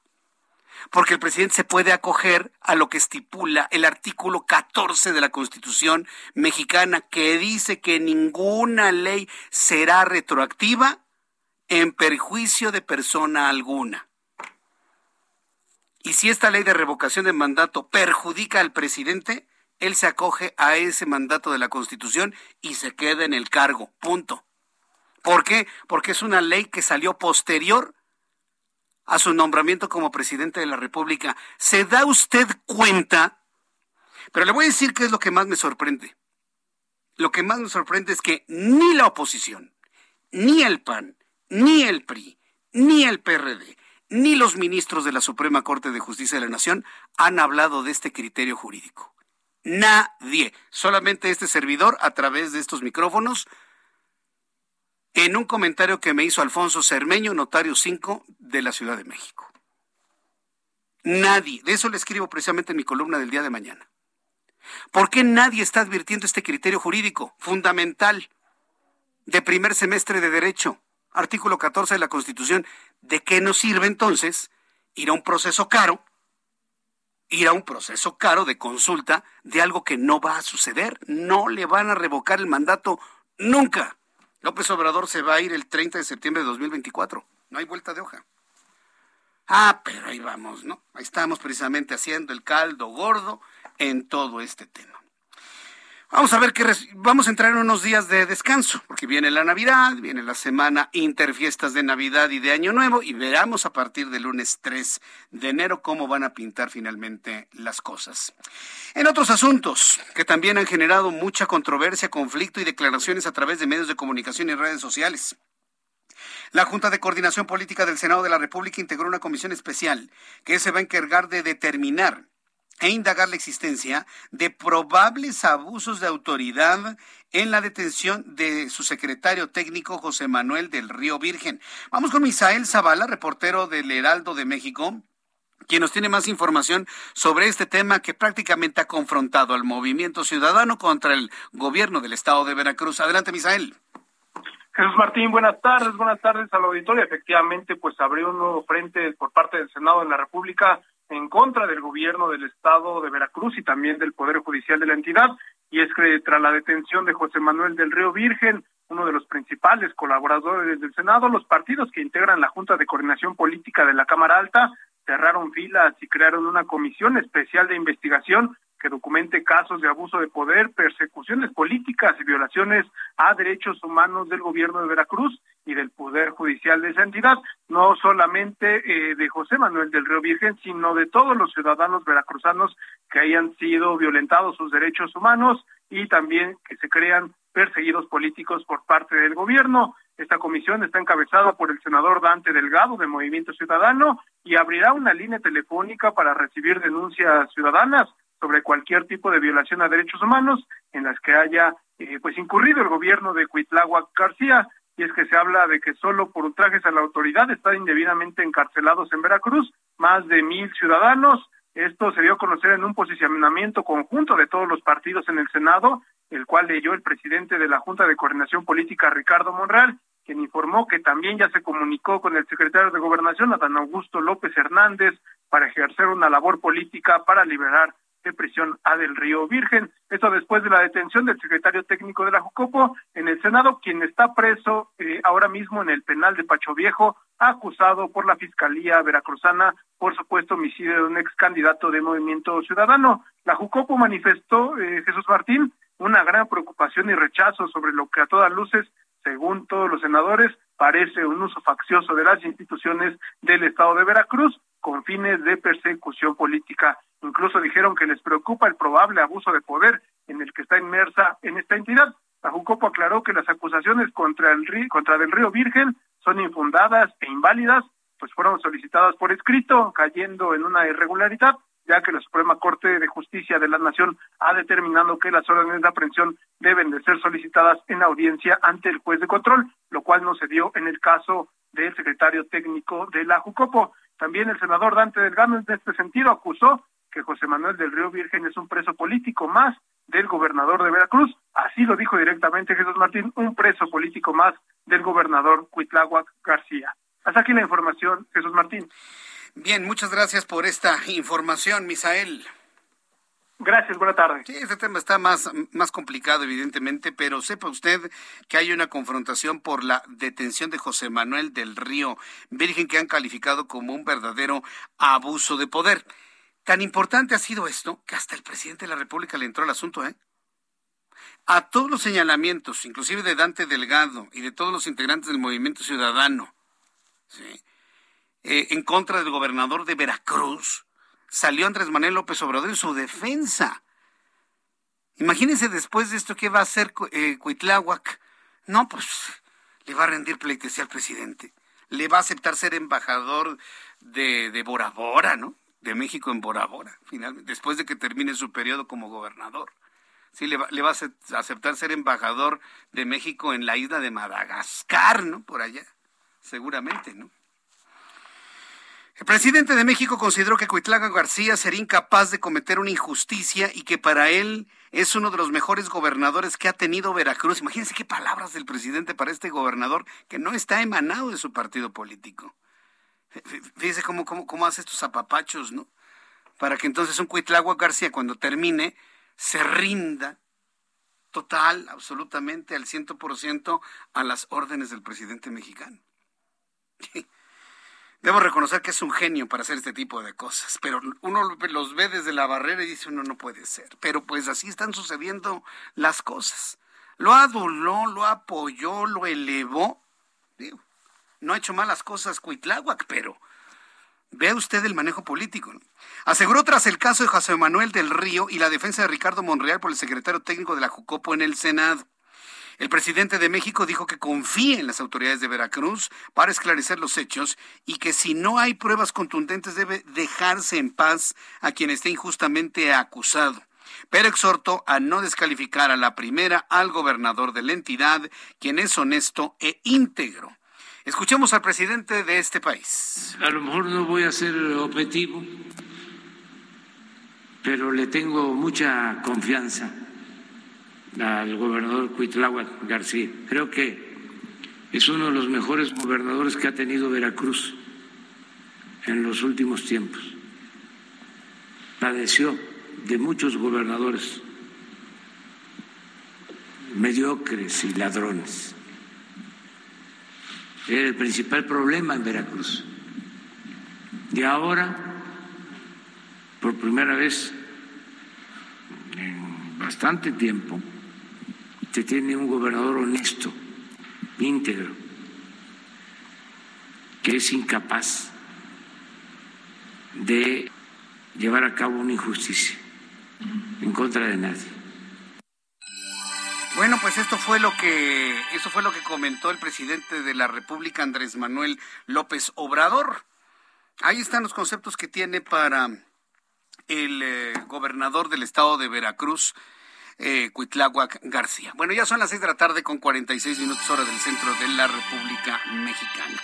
porque el presidente se puede acoger a lo que estipula el artículo 14 de la Constitución mexicana, que dice que ninguna ley será retroactiva en perjuicio de persona alguna. Y si esta ley de revocación de mandato perjudica al presidente, él se acoge a ese mandato de la Constitución y se queda en el cargo. Punto. ¿Por qué? Porque es una ley que salió posterior a su nombramiento como presidente de la República. ¿Se da usted cuenta? Pero le voy a decir qué es lo que más me sorprende. Lo que más me sorprende es que ni la oposición, ni el PAN, ni el PRI, ni el PRD, ni los ministros de la Suprema Corte de Justicia de la Nación han hablado de este criterio jurídico. Nadie, solamente este servidor a través de estos micrófonos, en un comentario que me hizo Alfonso Cermeño, notario 5 de la Ciudad de México. Nadie, de eso le escribo precisamente en mi columna del día de mañana. ¿Por qué nadie está advirtiendo este criterio jurídico fundamental de primer semestre de derecho? Artículo 14 de la Constitución. ¿De qué nos sirve entonces ir a un proceso caro? Ir a un proceso caro de consulta de algo que no va a suceder. No le van a revocar el mandato nunca. López Obrador se va a ir el 30 de septiembre de 2024. No hay vuelta de hoja. Ah, pero ahí vamos, ¿no? Ahí estamos precisamente haciendo el caldo gordo en todo este tema. Vamos a ver qué vamos a entrar en unos días de descanso, porque viene la Navidad, viene la semana interfiestas de Navidad y de Año Nuevo, y veremos a partir del lunes 3 de enero cómo van a pintar finalmente las cosas. En otros asuntos que también han generado mucha controversia, conflicto y declaraciones a través de medios de comunicación y redes sociales. La Junta de Coordinación Política del Senado de la República integró una comisión especial que se va a encargar de determinar e indagar la existencia de probables abusos de autoridad en la detención de su secretario técnico José Manuel del Río Virgen. Vamos con Misael Zavala, reportero del Heraldo de México, quien nos tiene más información sobre este tema que prácticamente ha confrontado al movimiento ciudadano contra el gobierno del estado de Veracruz. Adelante, Misael. Jesús Martín, buenas tardes, buenas tardes al auditorio. Efectivamente, pues abrió un nuevo frente por parte del Senado de la República en contra del gobierno del estado de Veracruz y también del Poder Judicial de la entidad. Y es que tras la detención de José Manuel del Río Virgen, uno de los principales colaboradores del Senado, los partidos que integran la Junta de Coordinación Política de la Cámara Alta cerraron filas y crearon una comisión especial de investigación que documente casos de abuso de poder, persecuciones políticas y violaciones a derechos humanos del gobierno de Veracruz y del Poder Judicial de esa entidad, no solamente eh, de José Manuel del Río Virgen, sino de todos los ciudadanos veracruzanos que hayan sido violentados sus derechos humanos y también que se crean perseguidos políticos por parte del gobierno. Esta comisión está encabezada por el senador Dante Delgado de Movimiento Ciudadano y abrirá una línea telefónica para recibir denuncias ciudadanas sobre cualquier tipo de violación a derechos humanos en las que haya eh, pues incurrido el gobierno de Cuitláhuac García y es que se habla de que solo por ultrajes a la autoridad están indebidamente encarcelados en Veracruz más de mil ciudadanos. Esto se dio a conocer en un posicionamiento conjunto de todos los partidos en el Senado, el cual leyó el presidente de la Junta de Coordinación Política, Ricardo Monreal, quien informó que también ya se comunicó con el secretario de Gobernación, Adán Augusto López Hernández, para ejercer una labor política para liberar de prisión a del Río Virgen. Esto después de la detención del secretario técnico de la Jucopo en el Senado, quien está preso eh, ahora mismo en el penal de Pacho Viejo, acusado por la Fiscalía Veracruzana por supuesto homicidio de un ex candidato de Movimiento Ciudadano. La Jucopo manifestó, eh, Jesús Martín, una gran preocupación y rechazo sobre lo que a todas luces, según todos los senadores, parece un uso faccioso de las instituciones del Estado de Veracruz con fines de persecución política. Incluso dijeron que les preocupa el probable abuso de poder en el que está inmersa en esta entidad. La Jucopo aclaró que las acusaciones contra el río, contra del Río Virgen son infundadas e inválidas, pues fueron solicitadas por escrito, cayendo en una irregularidad, ya que la Suprema Corte de Justicia de la Nación ha determinado que las órdenes de aprehensión deben de ser solicitadas en audiencia ante el juez de control, lo cual no se dio en el caso del secretario técnico de la Jucopo. También el senador Dante Delgado en este sentido acusó que José Manuel del Río Virgen es un preso político más del gobernador de Veracruz. Así lo dijo directamente Jesús Martín, un preso político más del gobernador Cuitláhuac García. Hasta aquí la información, Jesús Martín. Bien, muchas gracias por esta información, Misael. Gracias, buena tarde. Sí, este tema está más, más complicado, evidentemente, pero sepa usted que hay una confrontación por la detención de José Manuel del Río Virgen que han calificado como un verdadero abuso de poder. Tan importante ha sido esto que hasta el presidente de la República le entró al asunto, ¿eh? A todos los señalamientos, inclusive de Dante Delgado y de todos los integrantes del movimiento ciudadano, eh, en contra del gobernador de Veracruz, salió Andrés Manuel López Obrador en su defensa. Imagínense después de esto qué va a hacer eh, Cuitláhuac. No, pues le va a rendir pleitesía al presidente. Le va a aceptar ser embajador de, de Bora Bora, ¿no? De México en Bora Bora, finalmente, después de que termine su periodo como gobernador. Sí, le va, le va a aceptar ser embajador de México en la isla de Madagascar, ¿no? Por allá, seguramente, ¿no? El presidente de México consideró que Cuitlaga García sería incapaz de cometer una injusticia y que para él es uno de los mejores gobernadores que ha tenido Veracruz. Imagínense qué palabras del presidente para este gobernador que no está emanado de su partido político. Fíjese cómo, cómo, cómo hace estos zapapachos, ¿no? Para que entonces un Cuitlagua García cuando termine se rinda total, absolutamente, al ciento por ciento a las órdenes del presidente mexicano. Debo reconocer que es un genio para hacer este tipo de cosas, pero uno los ve desde la barrera y dice uno no puede ser. Pero pues así están sucediendo las cosas. Lo aduló, lo apoyó, lo elevó. No ha hecho malas cosas Cuitláhuac, pero vea usted el manejo político. Aseguró tras el caso de José Manuel del Río y la defensa de Ricardo Monreal por el secretario técnico de la Jucopo en el Senado. El presidente de México dijo que confía en las autoridades de Veracruz para esclarecer los hechos y que si no hay pruebas contundentes debe dejarse en paz a quien esté injustamente acusado. Pero exhortó a no descalificar a la primera al gobernador de la entidad, quien es honesto e íntegro. Escuchemos al presidente de este país. A lo mejor no voy a ser objetivo, pero le tengo mucha confianza al gobernador Cuitláhuac García. Creo que es uno de los mejores gobernadores que ha tenido Veracruz en los últimos tiempos. Padeció de muchos gobernadores mediocres y ladrones. Era el principal problema en Veracruz. Y ahora, por primera vez en bastante tiempo, se tiene un gobernador honesto, íntegro, que es incapaz de llevar a cabo una injusticia en contra de nadie. Bueno, pues esto fue lo que eso fue lo que comentó el presidente de la República Andrés Manuel López Obrador. Ahí están los conceptos que tiene para el eh, gobernador del estado de Veracruz, eh, Cuitláhuac García. Bueno, ya son las seis de la tarde con 46 minutos hora del centro de la República Mexicana.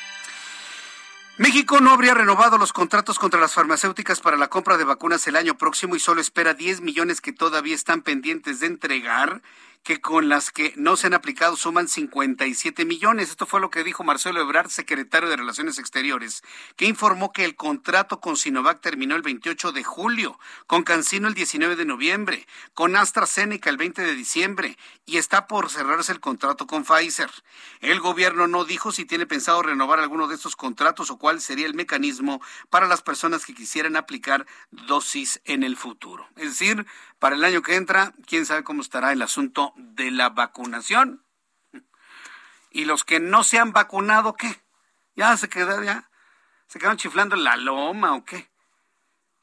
México no habría renovado los contratos contra las farmacéuticas para la compra de vacunas el año próximo y solo espera 10 millones que todavía están pendientes de entregar que con las que no se han aplicado suman 57 millones. Esto fue lo que dijo Marcelo Ebrard, secretario de Relaciones Exteriores, que informó que el contrato con Sinovac terminó el 28 de julio, con Cancino el 19 de noviembre, con AstraZeneca el 20 de diciembre y está por cerrarse el contrato con Pfizer. El gobierno no dijo si tiene pensado renovar alguno de estos contratos o cuál sería el mecanismo para las personas que quisieran aplicar dosis en el futuro. Es decir, para el año que entra, quién sabe cómo estará el asunto de la vacunación. Y los que no se han vacunado, ¿qué? Ya se quedaron, ya se quedaron chiflando en la loma o qué.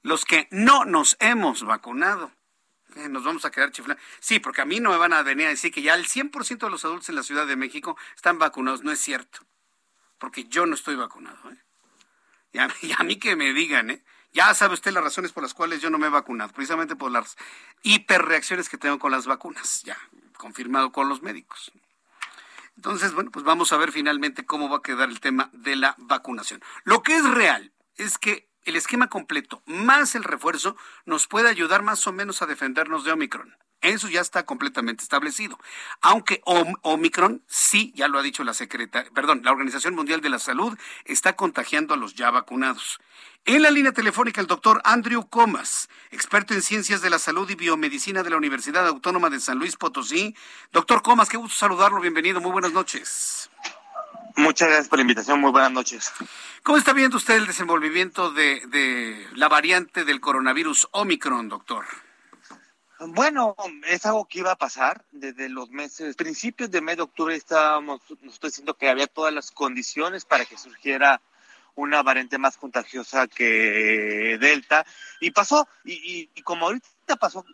Los que no nos hemos vacunado, nos vamos a quedar chiflando. Sí, porque a mí no me van a venir a decir que ya el 100% de los adultos en la Ciudad de México están vacunados. No es cierto, porque yo no estoy vacunado. ¿eh? Y, a, y a mí que me digan, ¿eh? Ya sabe usted las razones por las cuales yo no me he vacunado, precisamente por las hiperreacciones que tengo con las vacunas, ya confirmado con los médicos. Entonces, bueno, pues vamos a ver finalmente cómo va a quedar el tema de la vacunación. Lo que es real es que el esquema completo más el refuerzo nos puede ayudar más o menos a defendernos de Omicron. Eso ya está completamente establecido. Aunque Omicron, sí, ya lo ha dicho la secretaria, perdón, la Organización Mundial de la Salud está contagiando a los ya vacunados. En la línea telefónica, el doctor Andrew Comas, experto en ciencias de la salud y biomedicina de la Universidad Autónoma de San Luis Potosí. Doctor Comas, qué gusto saludarlo, bienvenido, muy buenas noches. Muchas gracias por la invitación. Muy buenas noches. ¿Cómo está viendo usted el desenvolvimiento de, de la variante del coronavirus Omicron, doctor? Bueno, es algo que iba a pasar desde los meses, principios de mes de octubre estábamos, nos estoy diciendo que había todas las condiciones para que surgiera una variante más contagiosa que Delta y pasó y, y, como ahorita pasó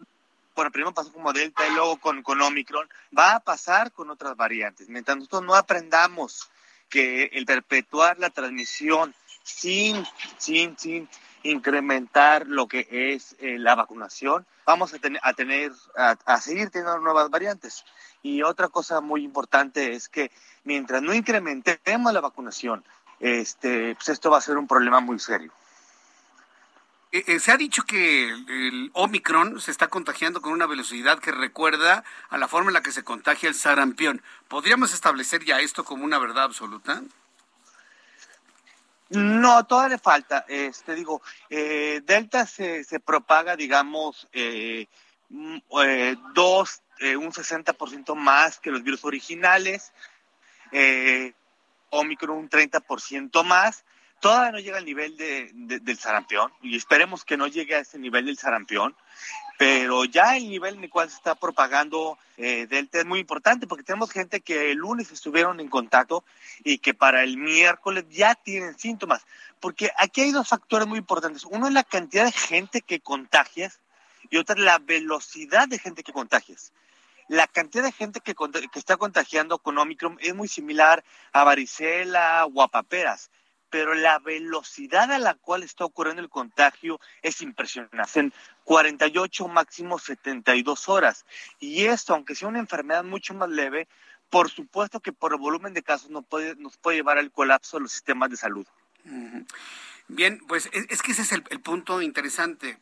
bueno, primero pasó como Delta y luego con, con Omicron, va a pasar con otras variantes. Mientras nosotros no aprendamos que el perpetuar la transmisión sin, sin, sin incrementar lo que es eh, la vacunación, vamos a, tener a, tener, a, seguir teniendo nuevas variantes. Y otra cosa muy importante es que mientras no incrementemos la vacunación, este, pues esto va a ser un problema muy serio. Eh, eh, se ha dicho que el Omicron se está contagiando con una velocidad que recuerda a la forma en la que se contagia el sarampión. ¿Podríamos establecer ya esto como una verdad absoluta? No, todavía le falta. Este digo, eh, Delta se, se propaga, digamos, eh, mm, eh, dos, eh, un 60% más que los virus originales. Eh, Omicron un 30% más. Todavía no llega al nivel de, de, del sarampión y esperemos que no llegue a ese nivel del sarampión pero ya el nivel en el cual se está propagando eh, Delta es muy importante porque tenemos gente que el lunes estuvieron en contacto y que para el miércoles ya tienen síntomas. Porque aquí hay dos factores muy importantes. Uno es la cantidad de gente que contagias y otra es la velocidad de gente que contagias. La cantidad de gente que, que está contagiando con Omicron es muy similar a varicela o a paperas pero la velocidad a la cual está ocurriendo el contagio es impresionante. En 48, máximo 72 horas. Y esto, aunque sea una enfermedad mucho más leve, por supuesto que por el volumen de casos nos puede, nos puede llevar al colapso de los sistemas de salud. Bien, pues es, que ese es el, punto interesante.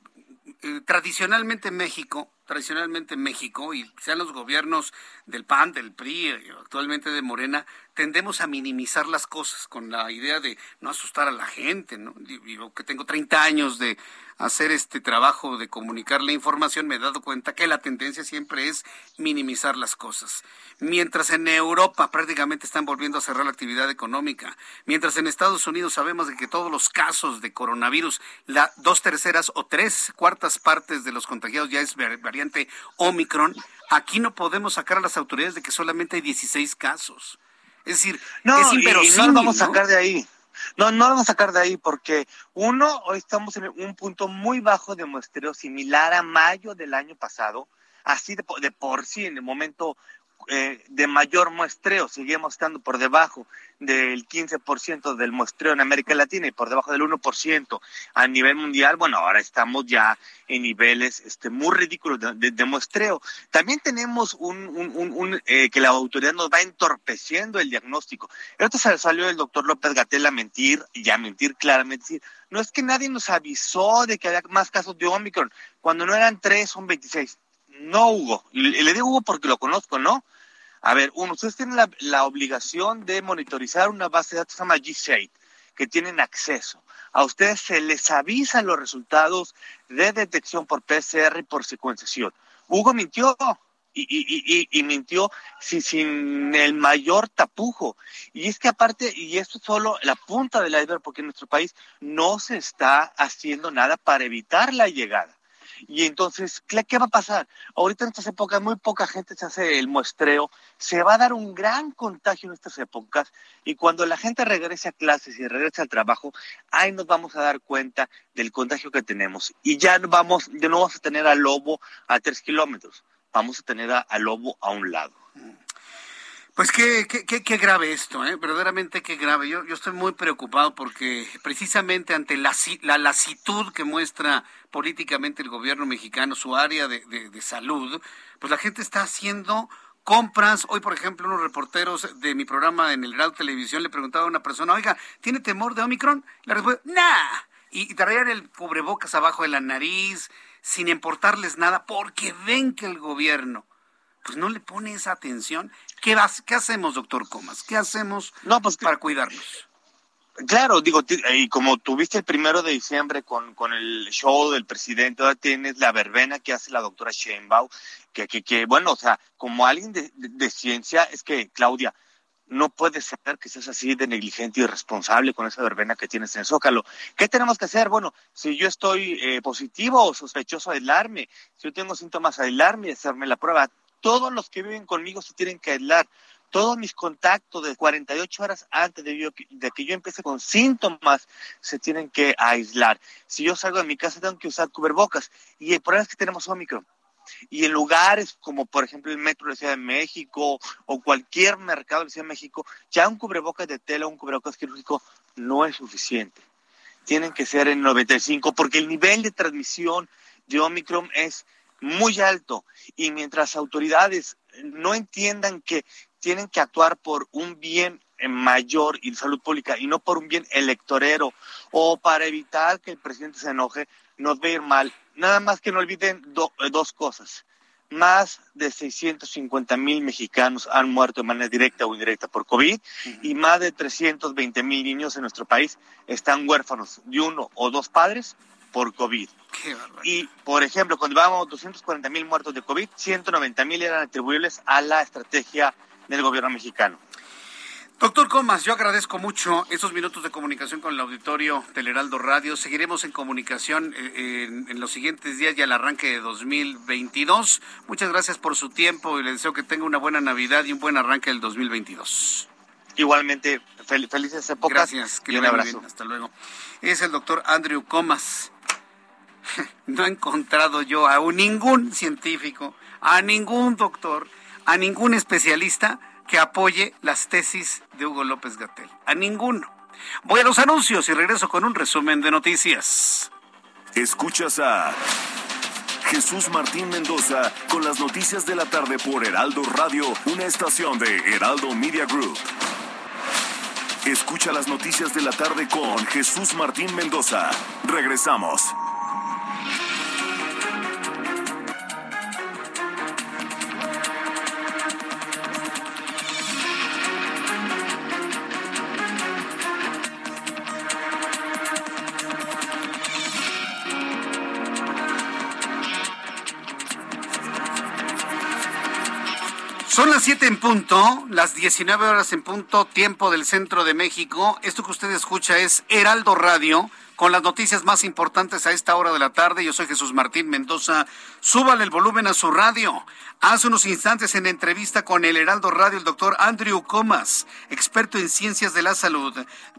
Eh, tradicionalmente en México, tradicionalmente en México, y sean los gobiernos del PAN, del PRI, eh, actualmente de Morena, tendemos a minimizar las cosas con la idea de no asustar a la gente, ¿no? Digo que tengo 30 años de hacer este trabajo de comunicar la información, me he dado cuenta que la tendencia siempre es minimizar las cosas. Mientras en Europa prácticamente están volviendo a cerrar la actividad económica, mientras en Estados Unidos sabemos de que todos los casos de coronavirus, la dos terceras o tres cuartas partes de los contagiados ya es variante Omicron, aquí no podemos sacar a las autoridades de que solamente hay 16 casos. Es decir, no, es no vamos a sacar de ahí. No, no lo vamos a sacar de ahí porque, uno, hoy estamos en un punto muy bajo de muestreo, similar a mayo del año pasado, así de, de por sí, en el momento eh, de mayor muestreo, seguimos estando por debajo del 15% del muestreo en América Latina y por debajo del 1% a nivel mundial, bueno, ahora estamos ya en niveles este, muy ridículos de, muestreo. También tenemos un eh, que la autoridad nos va entorpeciendo el diagnóstico. Esto salió el doctor López Gatel a mentir, y a mentir claramente, decir, no es que nadie nos avisó de que había más casos de Omicron, cuando no eran tres, son 26. No, Hugo, le digo Hugo porque lo conozco, ¿no? A ver, uno, ustedes tienen la, la obligación de monitorizar una base de datos que se llama G-Shade, que tienen acceso. A ustedes se les avisan los resultados de detección por PCR y por secuenciación. Hugo mintió y, y, y, y mintió sin, sin, el mayor tapujo. Y es que aparte, y esto es solo la punta del iceberg, porque en nuestro país no se está haciendo nada para evitar la llegada. Y entonces, ¿qué va a pasar? Ahorita en estas épocas muy poca gente se hace el muestreo, se va a dar un gran contagio en estas épocas y cuando la gente regrese a clases y regrese al trabajo, ahí nos vamos a dar cuenta del contagio que tenemos. Y ya vamos, ya no vamos a tener al lobo a tres kilómetros, vamos a tener al lobo a un lado. Pues qué, qué, qué, qué, grave esto, ¿eh? verdaderamente qué grave. Yo, yo estoy muy preocupado porque precisamente ante la, la lasitud que muestra políticamente el gobierno mexicano, su área de, de, de salud, pues la gente está haciendo compras. Hoy, por ejemplo, unos reporteros de mi programa en el Radio Televisión le preguntaba a una persona, oiga, ¿tiene temor de Omicron? La respuesta, nah. Y, y traían el cubrebocas abajo de la nariz, sin importarles nada, porque ven que el gobierno pues no le pone esa atención. ¿Qué, vas, qué hacemos, doctor Comas? ¿Qué hacemos no, pues, para cuidarnos? Claro, digo, y como tuviste el primero de diciembre con, con el show del presidente, ahora tienes la verbena que hace la doctora Sheinbaum, que, que, que bueno, o sea, como alguien de, de, de ciencia, es que, Claudia, no puede ser que seas así de negligente y irresponsable con esa verbena que tienes en el Zócalo. ¿Qué tenemos que hacer? Bueno, si yo estoy eh, positivo o sospechoso, aislarme. Si yo tengo síntomas, aislarme y hacerme la prueba. Todos los que viven conmigo se tienen que aislar. Todos mis contactos de 48 horas antes de, que yo empiece con síntomas se tienen que aislar. Si yo salgo de mi casa tengo que usar cubrebocas. Y el problema es que tenemos Omicron y en lugares como por ejemplo el metro de la Ciudad de México o cualquier mercado de la Ciudad de México, ya un cubrebocas de tela o un cubrebocas quirúrgico no es suficiente. Tienen que ser en 95 porque el nivel de transmisión de Omicron es muy alto. Y mientras autoridades no entiendan que tienen que actuar por un bien mayor y salud pública y no por un bien electorero o para evitar que el presidente se enoje, nos va a ir mal. Nada más que no olviden eh, dos cosas. Más de 650 mil mexicanos han muerto de manera directa o indirecta por COVID y más de 320 mil niños en nuestro país están huérfanos de uno o dos padres por COVID. y, por ejemplo, cuando íbamos 240 mil muertos de COVID, 190 mil eran atribuibles a la estrategia del gobierno mexicano. Doctor Comas, yo agradezco mucho estos minutos de comunicación con el auditorio del Heraldo Radio. Seguiremos en comunicación eh, en, los siguientes días y al arranque de 2022. Muchas gracias por su tiempo y le deseo que tenga una buena Navidad y un buen arranque del 2022. Igualmente, felices épocas. Gracias, que y un abrazo. Hasta luego. Es el doctor Andrew Comas. No he encontrado yo a ningún científico, a ningún doctor, a ningún especialista que apoye las tesis de Hugo López Gatel. A ninguno. Voy a los anuncios y regreso con un resumen de noticias. Escuchas a Jesús Martín Mendoza con las noticias de la tarde por Heraldo Radio, una estación de Heraldo Media Group. Escucha las noticias de la tarde con Jesús Martín Mendoza. Regresamos. 7 en punto, las 19 horas en punto, tiempo del centro de México. Esto que usted escucha es Heraldo Radio con las noticias más importantes a esta hora de la tarde. Yo soy Jesús Martín Mendoza. Súbale el volumen a su radio. Hace unos instantes en entrevista con el Heraldo Radio, el doctor Andrew Comas, experto en ciencias de la salud,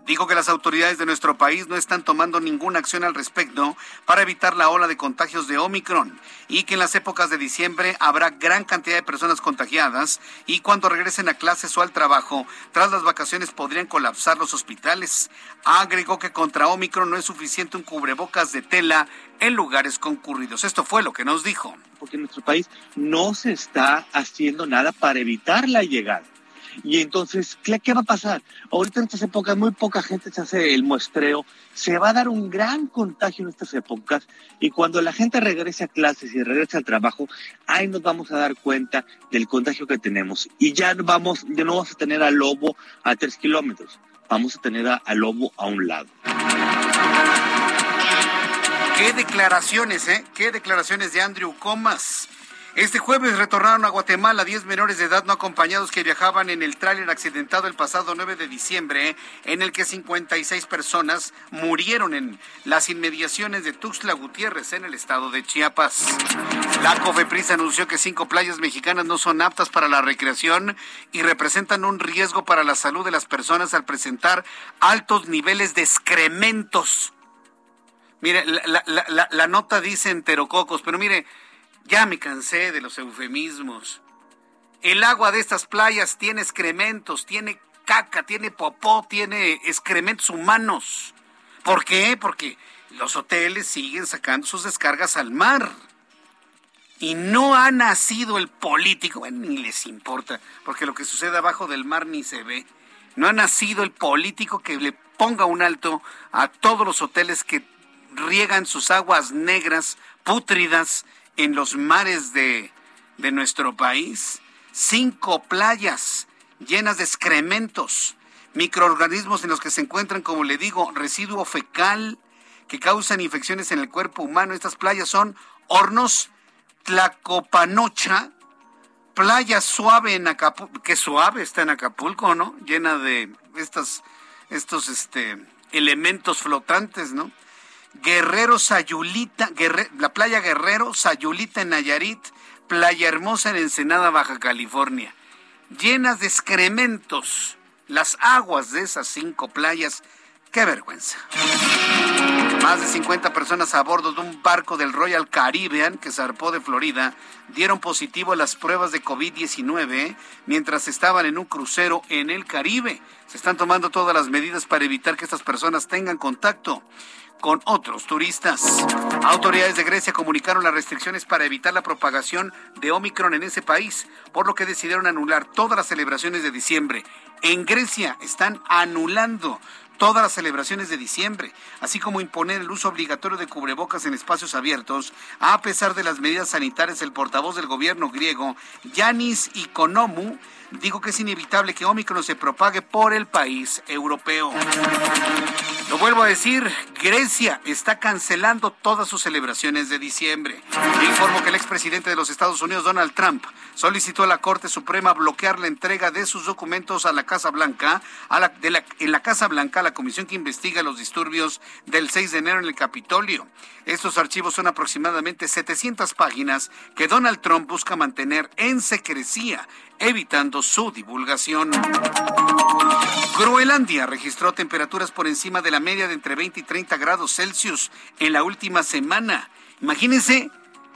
dijo que las autoridades de nuestro país no están tomando ninguna acción al respecto para evitar la ola de contagios de Omicron y que en las épocas de diciembre habrá gran cantidad de personas contagiadas y cuando regresen a clases o al trabajo, tras las vacaciones podrían colapsar los hospitales. Agregó que contra Omicron no es suficiente un cubrebocas de tela en lugares concurridos. Esto fue lo que nos dijo. Porque en nuestro país no se está haciendo nada para evitar la llegada. Y entonces, ¿qué, va a pasar? Ahorita en estas épocas muy poca gente se hace el muestreo, se va a dar un gran contagio en estas épocas y cuando la gente regrese a clases y regrese al trabajo, ahí nos vamos a dar cuenta del contagio que tenemos y ya vamos, ya no vamos a tener al lobo a tres kilómetros, vamos a tener al lobo a un lado. Qué declaraciones, ¿eh? Qué declaraciones de Andrew Comas. Este jueves retornaron a Guatemala 10 menores de edad no acompañados que viajaban en el tráiler accidentado el pasado 9 de diciembre, en el que 56 personas murieron en las inmediaciones de Tuxtla Gutiérrez, en el estado de Chiapas. La COFEPRIS anunció que cinco playas mexicanas no son aptas para la recreación y representan un riesgo para la salud de las personas al presentar altos niveles de excrementos. Mire, la, la, la nota dice enterococos, pero mire, ya me cansé de los eufemismos. El agua de estas playas tiene excrementos, tiene caca, tiene popó, tiene excrementos humanos. ¿Por qué? Porque los hoteles siguen sacando sus descargas al mar. Y no ha nacido el político, bueno, ni les importa, porque lo que sucede abajo del mar ni se ve. No ha nacido el político que le ponga un alto a todos los hoteles que riegan sus aguas negras, pútridas, en los mares de, de nuestro país. Cinco playas llenas de excrementos, microorganismos en los que se encuentran, como le digo, residuo fecal que causan infecciones en el cuerpo humano. Estas playas son Hornos, Tlacopanocha, Playa suave en Acapulco, qué suave está en Acapulco, ¿no? Llena de estas, estos este, elementos flotantes, ¿no? Guerrero Sayulita, la playa Guerrero, Sayulita en Nayarit, Playa Hermosa en Ensenada, Baja California. Llenas de excrementos. Las aguas de esas cinco playas Qué vergüenza. Más de 50 personas a bordo de un barco del Royal Caribbean que zarpó de Florida dieron positivo a las pruebas de COVID-19 mientras estaban en un crucero en el Caribe. Se están tomando todas las medidas para evitar que estas personas tengan contacto con otros turistas. Autoridades de Grecia comunicaron las restricciones para evitar la propagación de Omicron en ese país, por lo que decidieron anular todas las celebraciones de diciembre. En Grecia están anulando todas las celebraciones de diciembre, así como imponer el uso obligatorio de cubrebocas en espacios abiertos, a pesar de las medidas sanitarias, el portavoz del gobierno griego, Yanis Ikonomou, dijo que es inevitable que Omicron se propague por el país europeo. Lo vuelvo a decir, Grecia está cancelando todas sus celebraciones de diciembre. informo que el expresidente de los Estados Unidos, Donald Trump, solicitó a la Corte Suprema bloquear la entrega de sus documentos a la Casa Blanca, a la, en la Casa Blanca, la comisión que investiga los disturbios del 6 de enero en el Capitolio. Estos archivos son aproximadamente 700 páginas que Donald Trump busca mantener en secrecía evitando su divulgación. Groenlandia registró temperaturas por encima de la media de entre 20 y 30 grados Celsius en la última semana. Imagínense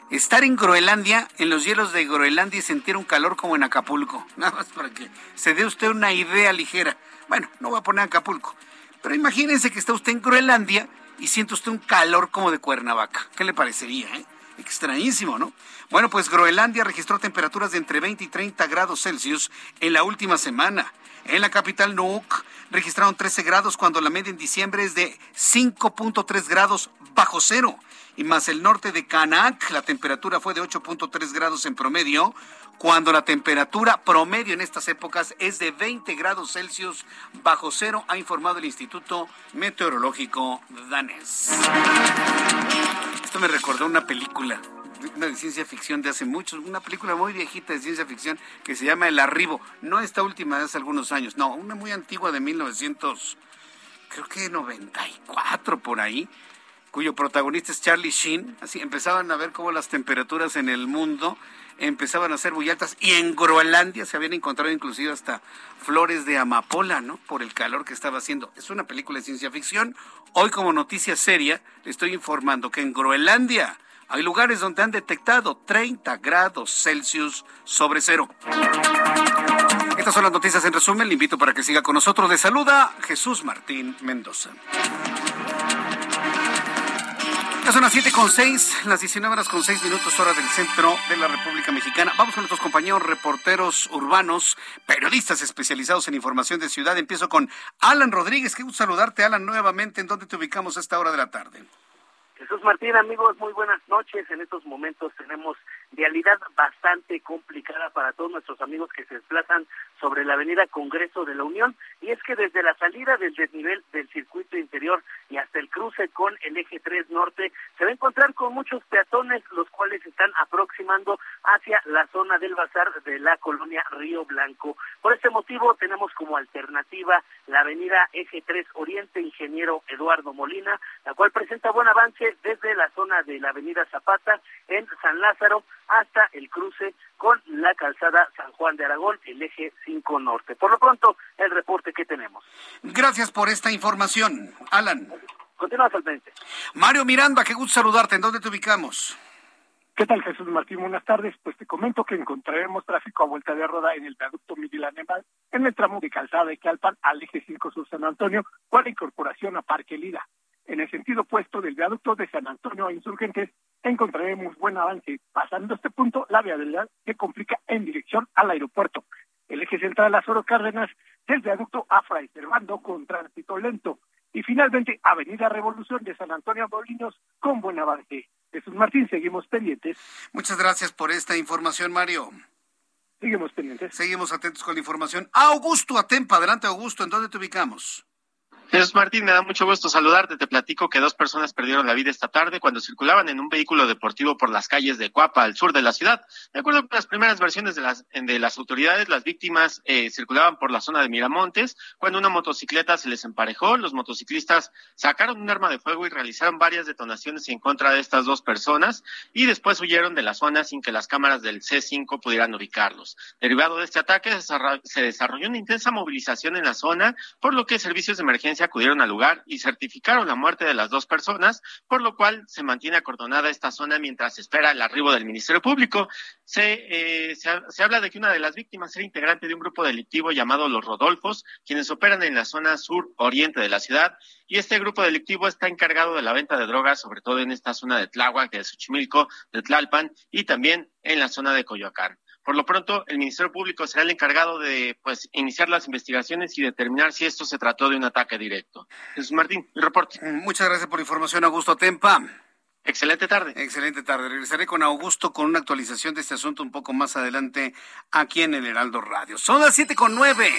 estar en Groenlandia, en los hielos de Groenlandia y sentir un calor como en Acapulco. Nada más para que se dé usted una idea ligera. Bueno, no voy a poner Acapulco, pero imagínense que está usted en Groenlandia y siente usted un calor como de Cuernavaca. ¿Qué le parecería? Eh? Extrañísimo, ¿no? Bueno, pues Groenlandia registró temperaturas de entre 20 y 30 grados Celsius en la última semana. En la capital Nuuk registraron 13 grados cuando la media en diciembre es de 5.3 grados bajo cero. Y más el norte de Kanak, la temperatura fue de 8.3 grados en promedio, cuando la temperatura promedio en estas épocas es de 20 grados Celsius bajo cero, ha informado el Instituto Meteorológico danés. Esto me recordó una película una de ciencia ficción de hace mucho, una película muy viejita de ciencia ficción que se llama El Arribo. No esta última de hace algunos años, no, una muy antigua de 1900, creo que 94 por ahí, cuyo protagonista es Charlie Sheen. Así empezaban a ver cómo las temperaturas en el mundo empezaban a ser muy y en Groenlandia se habían encontrado inclusive hasta flores de amapola, ¿no? Por el calor que estaba haciendo. Es una película de ciencia ficción. Hoy como noticia seria le estoy informando que en Groenlandia hay lugares donde han detectado 30 grados Celsius sobre cero. Estas son las noticias en resumen. Le invito para que siga con nosotros. Le saluda Jesús Martín Mendoza. Ya son las 7 con 6, las 19 horas con 6 minutos hora del centro de la República Mexicana. Vamos con nuestros compañeros reporteros urbanos, periodistas especializados en información de ciudad. Empiezo con Alan Rodríguez. Qué gusto saludarte, Alan, nuevamente. ¿En dónde te ubicamos a esta hora de la tarde? Jesús Martín, amigos, muy buenas noches. En estos momentos tenemos realidad bastante complicada para todos nuestros amigos que se desplazan sobre la avenida Congreso de la Unión y es que desde la salida del desnivel del circuito interior y hasta el cruce con el eje 3 norte se va a encontrar con muchos peatones los cuales están aproximando hacia la zona del bazar de la colonia Río Blanco. Por este motivo tenemos como alternativa la avenida eje 3 Oriente Ingeniero Eduardo Molina, la cual presenta buen avance desde la zona de la avenida Zapata en San Lázaro hasta el cruce con la calzada San Juan de Aragón, el eje 5 norte. Por lo pronto, el reporte que tenemos. Gracias por esta información, Alan. Continúa al frente. Mario Miranda, qué gusto saludarte. ¿En dónde te ubicamos? ¿Qué tal, Jesús Martín? Buenas tardes. Pues te comento que encontraremos tráfico a vuelta de roda en el viaducto Miguel Anemar, en el tramo de calzada de Calpan al eje 5 sur San Antonio, con la incorporación a Parque Lida. En el sentido opuesto del viaducto de San Antonio a Insurgentes, encontraremos buen avance. Pasando este punto, la vialidad se complica en dirección al aeropuerto. El eje central Azoro Cárdenas del viaducto a Fray Servando con tránsito lento. Y finalmente, Avenida Revolución de San Antonio a Molinos con buen avance. Jesús Martín, seguimos pendientes. Muchas gracias por esta información, Mario. Seguimos pendientes. Seguimos atentos con la información. Augusto Atempa, adelante Augusto, ¿en dónde te ubicamos? Jesús Martín, me da mucho gusto saludarte. Te platico que dos personas perdieron la vida esta tarde cuando circulaban en un vehículo deportivo por las calles de Cuapa, al sur de la ciudad. De acuerdo con las primeras versiones de las, de las autoridades, las víctimas eh, circulaban por la zona de Miramontes cuando una motocicleta se les emparejó. Los motociclistas sacaron un arma de fuego y realizaron varias detonaciones en contra de estas dos personas y después huyeron de la zona sin que las cámaras del C5 pudieran ubicarlos. Derivado de este ataque, se desarrolló una intensa movilización en la zona, por lo que servicios de emergencia acudieron al lugar y certificaron la muerte de las dos personas, por lo cual se mantiene acordonada esta zona mientras se espera el arribo del Ministerio Público. Se, eh, se, habla de que una de las víctimas era integrante de un grupo delictivo llamado Los Rodolfos, quienes operan en la zona sur-oriente de la ciudad, y este grupo delictivo está encargado de la venta de drogas, sobre todo en esta zona de Tláhuac, de Xochimilco, de Tlalpan y también en la zona de Coyoacán. Por lo pronto, el Ministerio Público será el encargado de pues iniciar las investigaciones y determinar si esto se trató de un ataque directo. Jesús Martín, mi reporte. Muchas gracias por la información, Augusto Tempa. Excelente tarde. Excelente tarde. Regresaré con Augusto con una actualización de este asunto un poco más adelante aquí en el Heraldo Radio. Son las siete con nueve,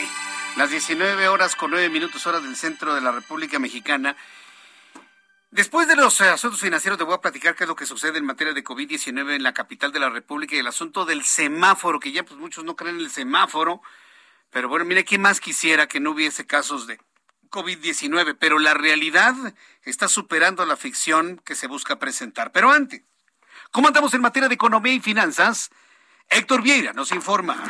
las 19 horas con nueve minutos horas del centro de la República Mexicana. Después de los eh, asuntos financieros, te voy a platicar qué es lo que sucede en materia de COVID-19 en la capital de la República y el asunto del semáforo, que ya pues muchos no creen en el semáforo. Pero bueno, mire, ¿quién más quisiera que no hubiese casos de COVID-19? Pero la realidad está superando la ficción que se busca presentar. Pero antes, ¿cómo andamos en materia de economía y finanzas? Héctor Vieira nos informa.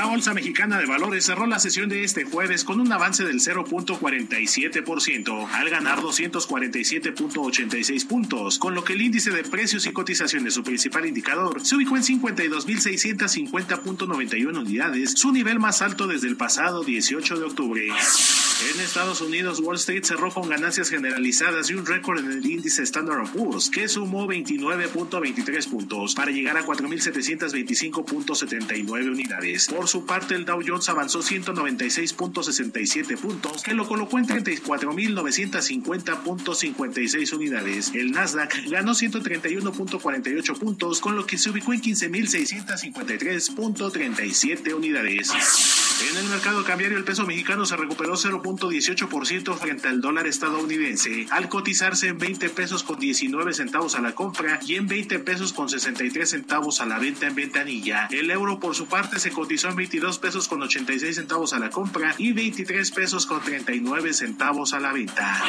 La Bolsa Mexicana de Valores cerró la sesión de este jueves con un avance del 0.47% al ganar 247.86 puntos, con lo que el índice de precios y cotizaciones, su principal indicador, se ubicó en 52.650.91 unidades, su nivel más alto desde el pasado 18 de octubre. En Estados Unidos, Wall Street cerró con ganancias generalizadas y un récord en el índice Standard Poor's, que sumó 29.23 puntos para llegar a 4.725.79 unidades. Por su parte, el Dow Jones avanzó 196.67 puntos, que lo colocó en 34.950.56 unidades. El Nasdaq ganó 131.48 puntos, con lo que se ubicó en 15.653.37 unidades. En el mercado cambiario, el peso mexicano se recuperó 0.18% frente al dólar estadounidense, al cotizarse en 20 pesos con 19 centavos a la compra y en 20 pesos con 63 centavos a la venta en ventanilla. El euro, por su parte, se cotizó en 22 pesos con 86 centavos a la compra y 23 pesos con 39 centavos a la venta.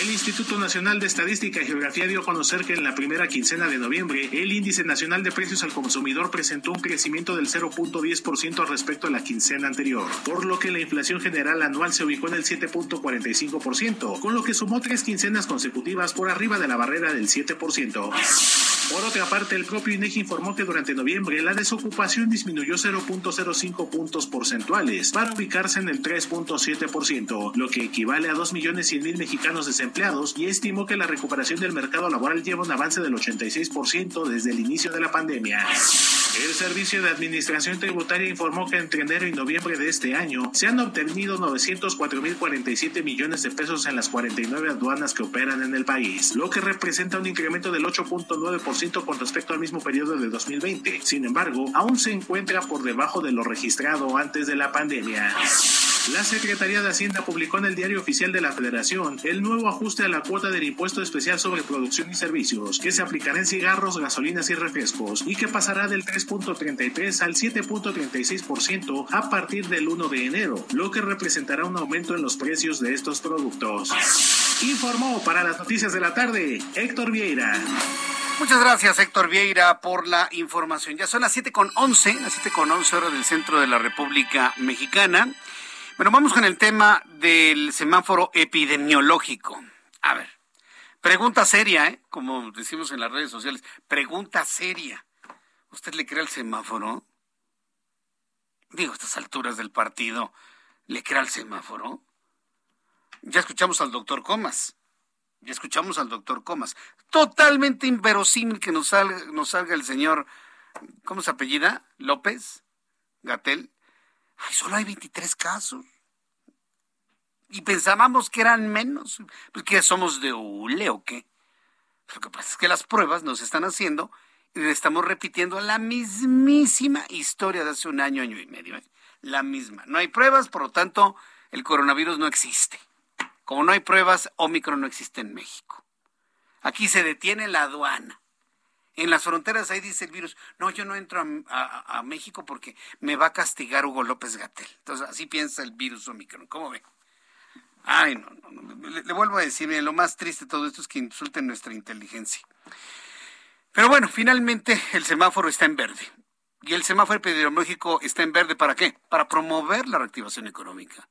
El Instituto Nacional de Estadística y Geografía dio a conocer que en la primera quincena de noviembre el índice nacional de precios al consumidor presentó un crecimiento del 0.10% respecto a la quincena anterior, por lo que la inflación general anual se ubicó en el 7.45%, con lo que sumó tres quincenas consecutivas por arriba de la barrera del 7%. Por otra parte, el propio INEGI informó que durante noviembre la desocupación disminuyó 0.05 puntos porcentuales para ubicarse en el 3.7%, lo que equivale a 2.100.000 mexicanos desempleados y estimó que la recuperación del mercado laboral lleva un avance del 86% desde el inicio de la pandemia. El Servicio de Administración Tributaria informó que entre enero y noviembre de este año se han obtenido 904.047 millones de pesos en las 49 aduanas que operan en el país, lo que representa un incremento del 8.9% con respecto al mismo periodo de 2020. Sin embargo, aún se encuentra por debajo de lo registrado antes de la pandemia. La Secretaría de Hacienda publicó en el Diario Oficial de la Federación el nuevo ajuste a la cuota del impuesto especial sobre producción y servicios, que se aplicará en cigarros, gasolinas y refrescos, y que pasará del 3.33 al 7.36% a partir del 1 de enero, lo que representará un aumento en los precios de estos productos. Informó para las noticias de la tarde Héctor Vieira. Muchas gracias, Héctor Vieira, por la información. Ya son las 7 con 11, las 7 con 11 horas del centro de la República Mexicana. Bueno, vamos con el tema del semáforo epidemiológico. A ver, pregunta seria, ¿eh? Como decimos en las redes sociales, pregunta seria. ¿Usted le cree al semáforo? Digo, a estas alturas del partido, ¿le cree al semáforo? Ya escuchamos al doctor Comas. Ya escuchamos al doctor Comas. Totalmente inverosímil que nos salga, nos salga el señor, ¿cómo se apellida? López, Gatel. Ay, solo hay 23 casos. Y pensábamos que eran menos. Pues que somos de hule o qué. Lo que pasa es que las pruebas nos están haciendo y le estamos repitiendo la mismísima historia de hace un año, año y medio. ¿eh? La misma. No hay pruebas, por lo tanto, el coronavirus no existe. Como no hay pruebas, Omicron no existe en México. Aquí se detiene la aduana. En las fronteras ahí dice el virus, no, yo no entro a, México porque me va a castigar Hugo López Gatel. Entonces así piensa el virus Omicron. ¿Cómo ve? Ay, no, no, Le, vuelvo a decir, lo más triste de todo esto es que insulten nuestra inteligencia. Pero bueno, finalmente el semáforo está en verde. Y el semáforo epidemiológico está en verde ¿para qué? Para promover la reactivación económica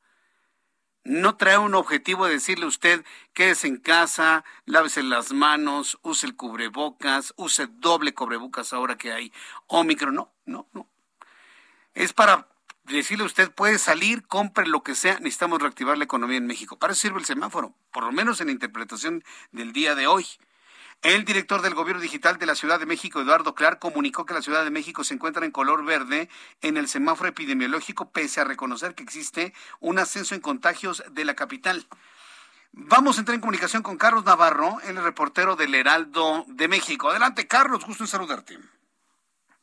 no trae un objetivo de decirle a usted quédese en casa, lávese las manos, use el cubrebocas, use doble cubrebocas ahora que hay Omicron. No, no, no. Es para decirle a usted puede salir, compre lo que sea, necesitamos reactivar la economía en México. Para eso sirve el semáforo, por lo menos en la interpretación del día de hoy. El director del Gobierno Digital de la Ciudad de México, Eduardo Clark, comunicó que la Ciudad de México se encuentra en color verde en el semáforo epidemiológico, pese a reconocer que existe un ascenso en contagios de la capital. Vamos a entrar en comunicación con Carlos Navarro, el reportero del Heraldo de México. Adelante, Carlos, gusto en saludarte.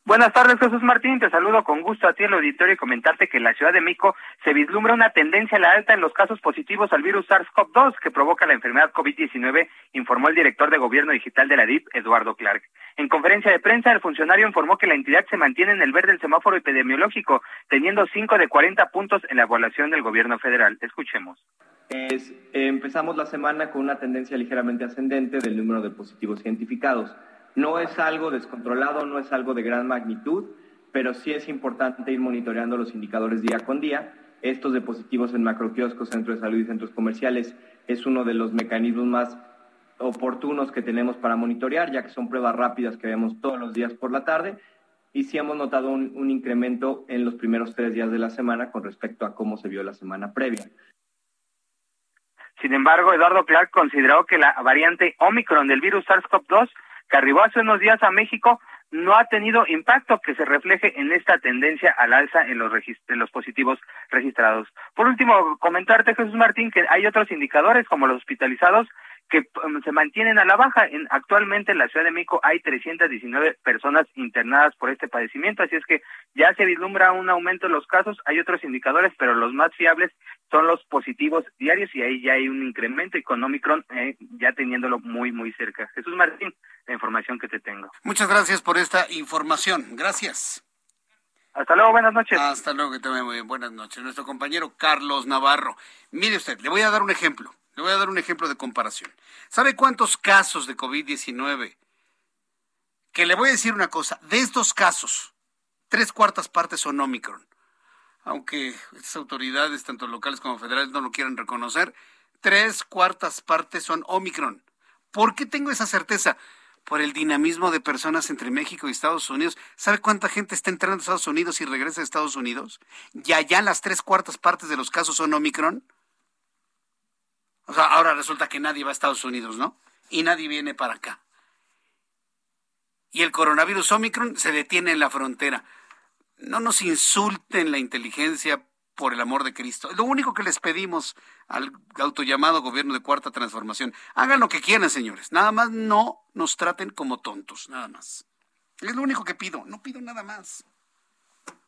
Buenas tardes, Jesús Martín. Te saludo con gusto a ti, el auditorio, y comentarte que en la Ciudad de México se vislumbra una tendencia a la alta en los casos positivos al virus SARS-CoV-2 que provoca la enfermedad COVID-19, informó el director de Gobierno Digital de la DIP, Eduardo Clark. En conferencia de prensa, el funcionario informó que la entidad se mantiene en el verde del semáforo epidemiológico, teniendo 5 de 40 puntos en la evaluación del Gobierno federal. Escuchemos. empezamos la semana con una tendencia ligeramente ascendente del número de positivos identificados. No es algo descontrolado, no es algo de gran magnitud, pero sí es importante ir monitoreando los indicadores día con día. Estos de positivos en macroquioscos, centros de salud y centros comerciales es uno de los mecanismos más oportunos que tenemos para monitorear, ya que son pruebas rápidas que vemos todos los días por la tarde. Y sí hemos notado un, un incremento en los primeros tres días de la semana con respecto a cómo se vio la semana previa. Sin embargo, Eduardo Clark consideró que la variante Omicron del virus SARS-CoV-2 que arribó hace unos días a México no ha tenido impacto que se refleje en esta tendencia al alza en los, en los positivos registrados. Por último, comentarte, Jesús Martín, que hay otros indicadores como los hospitalizados que um, se mantienen a la baja. En, actualmente en la Ciudad de México hay 319 personas internadas por este padecimiento, así es que ya se vislumbra un aumento en los casos. Hay otros indicadores, pero los más fiables son los positivos diarios y ahí ya hay un incremento y con Omicron eh, ya teniéndolo muy, muy cerca. Jesús Martín, la información que te tengo. Muchas gracias por esta información. Gracias. Hasta luego, buenas noches. Hasta luego, que te muy bien. Buenas noches. Nuestro compañero Carlos Navarro. Mire usted, le voy a dar un ejemplo. Le voy a dar un ejemplo de comparación. ¿Sabe cuántos casos de COVID-19? Que le voy a decir una cosa, de estos casos, tres cuartas partes son Omicron. Aunque estas autoridades, tanto locales como federales, no lo quieran reconocer, tres cuartas partes son Omicron. ¿Por qué tengo esa certeza? Por el dinamismo de personas entre México y Estados Unidos. ¿Sabe cuánta gente está entrando a Estados Unidos y regresa a Estados Unidos? Y allá las tres cuartas partes de los casos son Omicron. O sea, ahora resulta que nadie va a Estados Unidos, ¿no? Y nadie viene para acá. Y el coronavirus Omicron se detiene en la frontera. No nos insulten la inteligencia por el amor de Cristo. Lo único que les pedimos al autollamado gobierno de cuarta transformación, hagan lo que quieran, señores. Nada más no nos traten como tontos, nada más. Es lo único que pido, no pido nada más.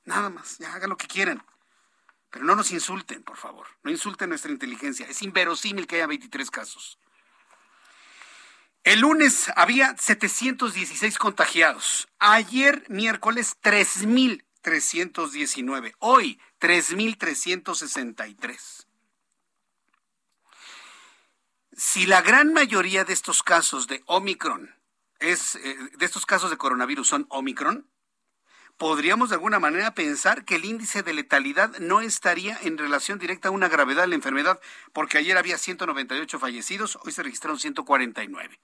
Nada más, ya hagan lo que quieran. Pero no nos insulten, por favor. No insulten nuestra inteligencia. Es inverosímil que haya 23 casos. El lunes había 716 contagiados. Ayer, miércoles, 3.319. Hoy, 3.363. Si la gran mayoría de estos casos de Omicron es, eh, de estos casos de coronavirus son Omicron, podríamos de alguna manera pensar que el índice de letalidad no estaría en relación directa a una gravedad de la enfermedad, porque ayer había 198 fallecidos, hoy se registraron 149.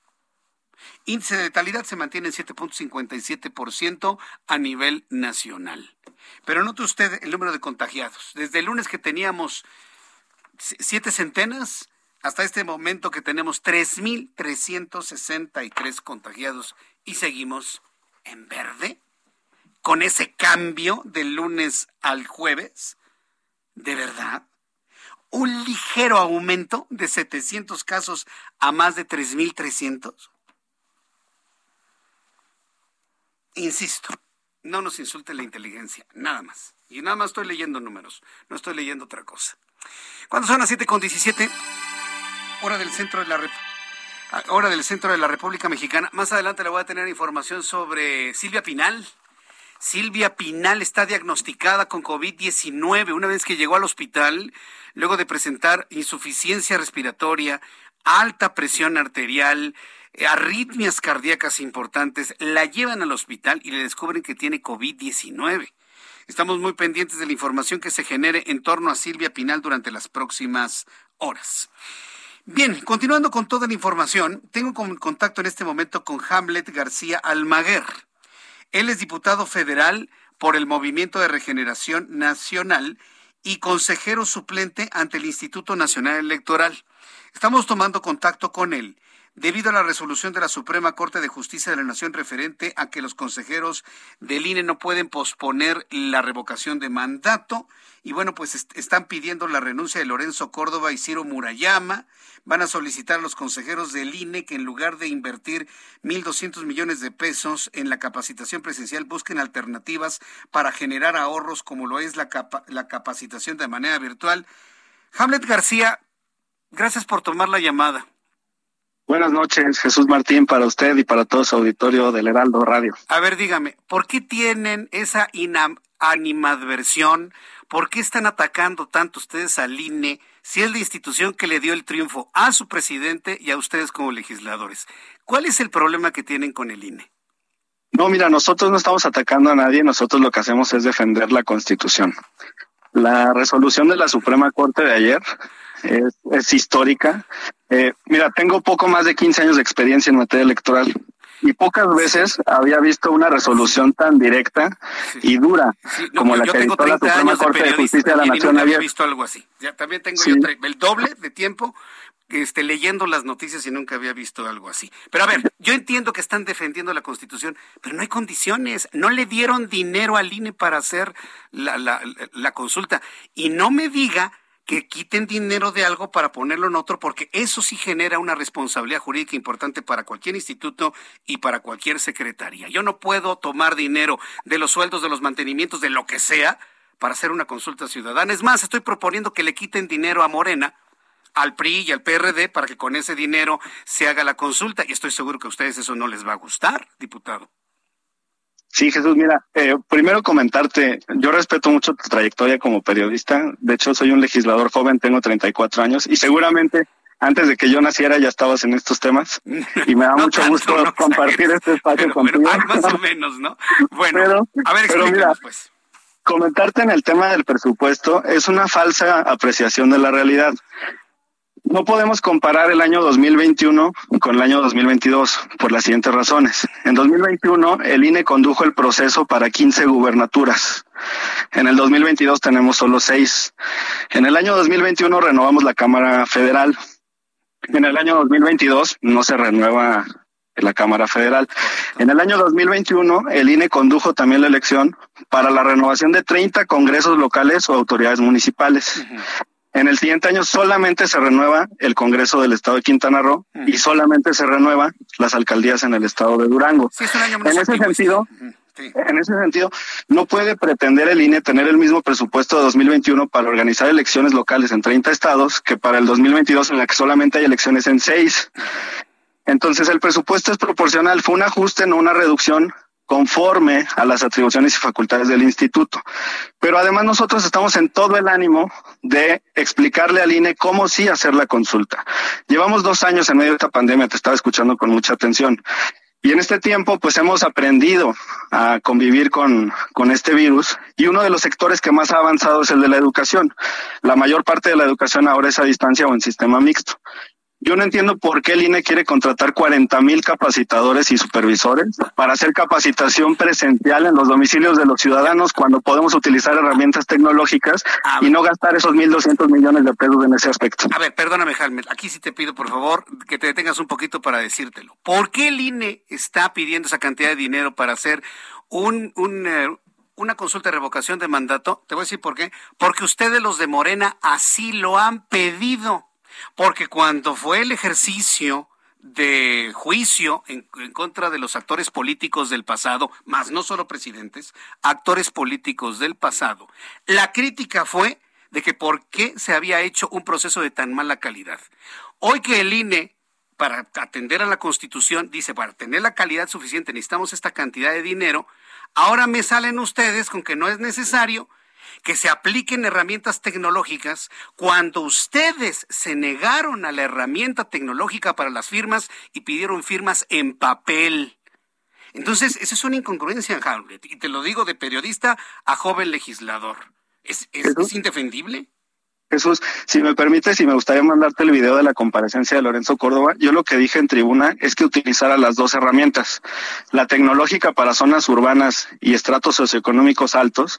Índice de letalidad se mantiene en 7.57% a nivel nacional. Pero note usted el número de contagiados. Desde el lunes que teníamos siete centenas, hasta este momento que tenemos 3.363 contagiados y seguimos en verde con ese cambio del lunes al jueves? ¿De verdad? ¿Un ligero aumento de 700 casos a más de 3.300? Insisto, no nos insulte la inteligencia, nada más. Y nada más estoy leyendo números, no estoy leyendo otra cosa. ¿Cuándo son las 7 con 17? hora del centro de la hora del centro de la República Mexicana. Más adelante le voy a tener información sobre Silvia Pinal. Silvia Pinal está diagnosticada con COVID-19 una vez que llegó al hospital luego de presentar insuficiencia respiratoria, alta presión arterial, arritmias cardíacas importantes. La llevan al hospital y le descubren que tiene COVID-19. Estamos muy pendientes de la información que se genere en torno a Silvia Pinal durante las próximas horas. Bien, continuando con toda la información, tengo contacto en este momento con Hamlet García Almaguer. Él es diputado federal por el Movimiento de Regeneración Nacional y consejero suplente ante el Instituto Nacional Electoral. Estamos tomando contacto con él debido a la resolución de la Suprema Corte de Justicia de la Nación referente a que los consejeros del INE no pueden posponer la revocación de mandato. Y bueno, pues están pidiendo la renuncia de Lorenzo Córdoba y Ciro Murayama. Van a solicitar a los consejeros del INE que en lugar de invertir 1.200 millones de pesos en la capacitación presencial, busquen alternativas para generar ahorros como lo es la, la capacitación de manera virtual. Hamlet García, gracias por tomar la llamada. Buenas noches, Jesús Martín, para usted y para todo su auditorio del Heraldo Radio. A ver, dígame, ¿por qué tienen esa animadversión? ¿Por qué están atacando tanto ustedes al INE si es la institución que le dio el triunfo a su presidente y a ustedes como legisladores? ¿Cuál es el problema que tienen con el INE? No, mira, nosotros no estamos atacando a nadie, nosotros lo que hacemos es defender la Constitución. La resolución de la Suprema Corte de ayer es, histórica. Eh, mira, tengo poco más de 15 años de experiencia en materia electoral y pocas veces había visto una resolución tan directa y dura como la que dictó la Suprema Corte de, Justicia de la Nación. había visto algo así. Ya, también tengo el doble de tiempo este, leyendo las noticias y nunca había visto algo así. Pero a ver, yo entiendo que están defendiendo la Constitución, pero no hay condiciones. No le dieron dinero al INE para hacer la, la, la consulta. Y no me diga que quiten dinero de algo para ponerlo en otro, porque eso sí genera una responsabilidad jurídica importante para cualquier instituto y para cualquier secretaría. Yo no puedo tomar dinero de los sueldos, de los mantenimientos, de lo que sea, para hacer una consulta ciudadana. Es más, estoy proponiendo que le quiten dinero a Morena, al PRI y al PRD para que con ese dinero se haga la consulta. Y estoy seguro que a ustedes eso no les va a gustar, diputado. Sí, Jesús, mira, eh, primero comentarte, yo respeto mucho tu trayectoria como periodista, de hecho soy un legislador joven, tengo 34 años y seguramente antes de que yo naciera ya estabas en estos temas y me da mucho gusto compartir este espacio contigo. más o menos, ¿no? Bueno, a ver, pero mira, pues. Comentarte en el tema del presupuesto es una falsa apreciación de la realidad. No podemos comparar el año 2021 con el año 2022 por las siguientes razones. En 2021 el INE condujo el proceso para 15 gubernaturas. En el 2022 tenemos solo 6. En el año 2021 renovamos la Cámara Federal. En el año 2022 no se renueva la Cámara Federal. En el año 2021 el INE condujo también la elección para la renovación de 30 congresos locales o autoridades municipales. En el siguiente año solamente se renueva el Congreso del Estado de Quintana Roo y solamente se renueva las alcaldías en el Estado de Durango. en ese sentido, en ese sentido, no puede pretender el INE tener el mismo presupuesto de 2021 para organizar elecciones locales en 30 estados que para el 2022 en la que solamente hay elecciones en 6. Entonces el presupuesto es proporcional, fue un ajuste, no una reducción conforme a las atribuciones y facultades del instituto. Pero además nosotros estamos en todo el ánimo de explicarle al INE cómo sí hacer la consulta. Llevamos dos años en medio de esta pandemia, te estaba escuchando con mucha atención. Y en este tiempo, pues hemos aprendido a convivir con, con este virus y uno de los sectores que más ha avanzado es el de la educación. La mayor parte de la educación ahora es a distancia o en sistema mixto. Yo no entiendo por qué el INE quiere contratar 40 mil capacitadores y supervisores para hacer capacitación presencial en los domicilios de los ciudadanos cuando podemos utilizar herramientas tecnológicas y no gastar esos 1.200 millones de pesos en ese aspecto. A ver, perdóname, Jaime, aquí sí te pido, por favor, que te detengas un poquito para decírtelo. ¿Por qué el INE está pidiendo esa cantidad de dinero para hacer un, un eh, una consulta de revocación de mandato? Te voy a decir por qué. Porque ustedes los de Morena así lo han pedido. Porque cuando fue el ejercicio de juicio en, contra de los actores políticos del pasado, más no solo presidentes, actores políticos del pasado, la crítica fue de que por qué se había hecho un proceso de tan mala calidad. Hoy que el INE, para atender a la Constitución, dice, para tener la calidad suficiente necesitamos esta cantidad de dinero, ahora me salen ustedes con que no es necesario que se apliquen herramientas tecnológicas cuando ustedes se negaron a la herramienta tecnológica para las firmas y pidieron firmas en papel. Entonces, esa es una incongruencia, Hamlet, y te lo digo de periodista a joven legislador. ¿Es, es, indefendible? Jesús, si me permites, si me gustaría mandarte el video de la comparecencia de Lorenzo Córdoba, yo lo que dije en tribuna es que utilizara las dos herramientas, la tecnológica para zonas urbanas y estratos socioeconómicos altos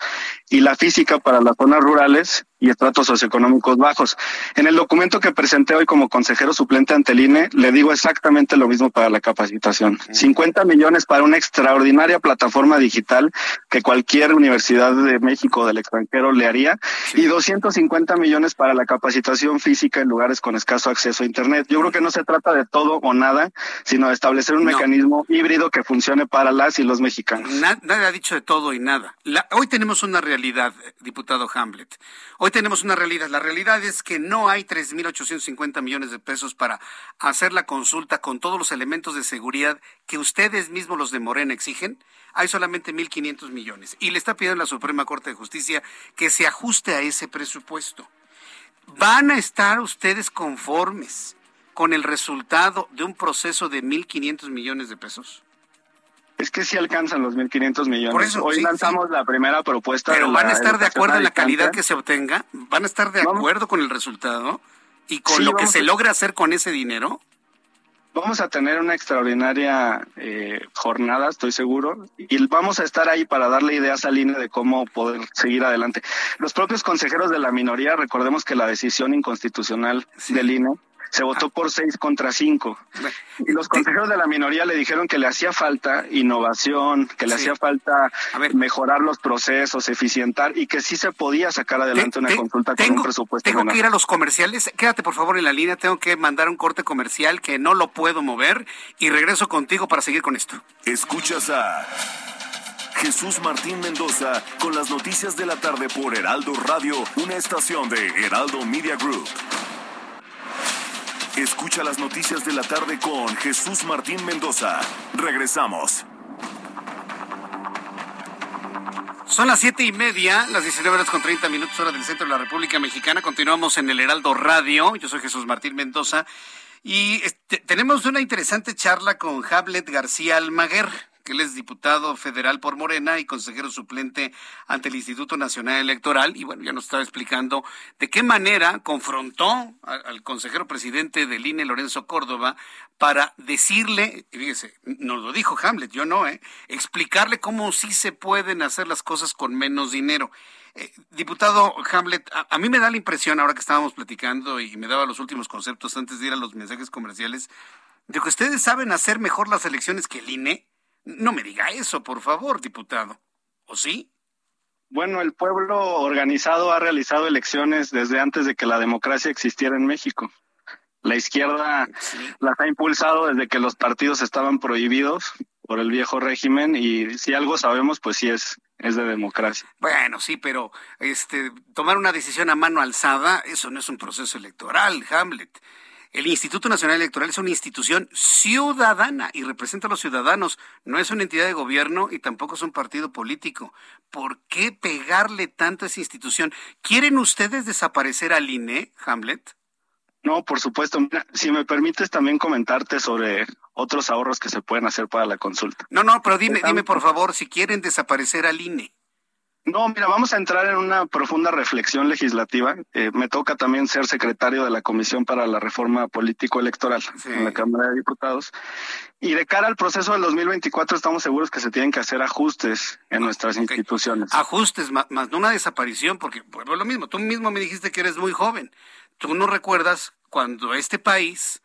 y la física para las zonas rurales y estratos socioeconómicos bajos. En el documento que presenté hoy como consejero suplente ante el INE, le digo exactamente lo mismo para la capacitación. 50 millones para una extraordinaria plataforma digital que cualquier universidad de México o del extranjero le haría y 250 millones para la capacitación física en lugares con escaso acceso a Internet. Yo creo que no se trata de todo o nada, sino de establecer un mecanismo híbrido que funcione para las y los mexicanos. nadie ha dicho de todo y nada. hoy tenemos una realidad, diputado Hamlet. Hoy tenemos una realidad. La realidad es que no hay 3.850 millones de pesos para hacer la consulta con todos los elementos de seguridad que ustedes mismos, los de Morena, exigen. Hay solamente 1.500 millones. Y le está pidiendo la Suprema Corte de Justicia que se ajuste a ese presupuesto. ¿Van a estar ustedes conformes con el resultado de un proceso de 1.500 millones de pesos? Es que sí alcanzan los 1.500 millones. Hoy lanzamos la primera propuesta. Pero van a estar de acuerdo en la calidad que se obtenga, van a estar de acuerdo con el resultado y con lo que se logra hacer con ese dinero. Vamos a tener una extraordinaria eh, jornada, estoy seguro, y vamos a estar ahí para darle ideas al INE de cómo poder seguir adelante. Los propios consejeros de la minoría, recordemos que la decisión inconstitucional del INE se votó por seis contra cinco. Y los consejeros de la minoría le dijeron que le hacía falta innovación, que le hacía falta mejorar los procesos, eficientar y que sí se podía sacar adelante una consulta con un presupuesto. Tengo que ir a los comerciales. Quédate por favor en la línea. Tengo que mandar un corte comercial que no lo puedo mover y regreso contigo para seguir con esto. Escuchas a Jesús Martín Mendoza con las noticias de la tarde por Heraldo Radio, una estación de Heraldo Media Group. Escucha las noticias de la tarde con Jesús Martín Mendoza. Regresamos. Son las siete y media, las 19 horas con 30 minutos, hora del centro de la República Mexicana. Continuamos en el Heraldo Radio. Yo soy Jesús Martín Mendoza. Y este, tenemos una interesante charla con Hablet García Almaguer que él es diputado federal por Morena y consejero suplente ante el Instituto Nacional Electoral. Y bueno, ya nos estaba explicando de qué manera confrontó al, consejero presidente del INE, Lorenzo Córdoba, para decirle, fíjese, nos lo dijo Hamlet, yo no, ¿eh? explicarle cómo sí se pueden hacer las cosas con menos dinero. Eh, diputado Hamlet, a, mí me da la impresión, ahora que estábamos platicando y me daba los últimos conceptos antes de ir a los mensajes comerciales, de que ustedes saben hacer mejor las elecciones que el INE. No me diga eso, por favor, diputado. ¿O sí? Bueno, el pueblo organizado ha realizado elecciones desde antes de que la democracia existiera en México. La izquierda las ha impulsado desde que los partidos estaban prohibidos por el viejo régimen y si algo sabemos, pues sí es es de democracia. Bueno, sí, pero este tomar una decisión a mano alzada, eso no es un proceso electoral, Hamlet. El Instituto Nacional Electoral es una institución ciudadana y representa a los ciudadanos. No es una entidad de gobierno y tampoco es un partido político. ¿Por qué pegarle tanto a esa institución? ¿Quieren ustedes desaparecer al INE, Hamlet? No, por supuesto. si me permites también comentarte sobre otros ahorros que se pueden hacer para la consulta. No, no, pero dime, dime por favor, si quieren desaparecer al INE. No, mira, vamos a entrar en una profunda reflexión legislativa. Eh, me toca también ser secretario de la Comisión para la Reforma Político-Electoral en la Cámara de Diputados. Y de cara al proceso del 2024 estamos seguros que se tienen que hacer ajustes en nuestras instituciones. Ajustes, más, no una desaparición, porque pues, lo mismo, tú mismo me dijiste que eres muy joven. Tú no recuerdas cuando este país...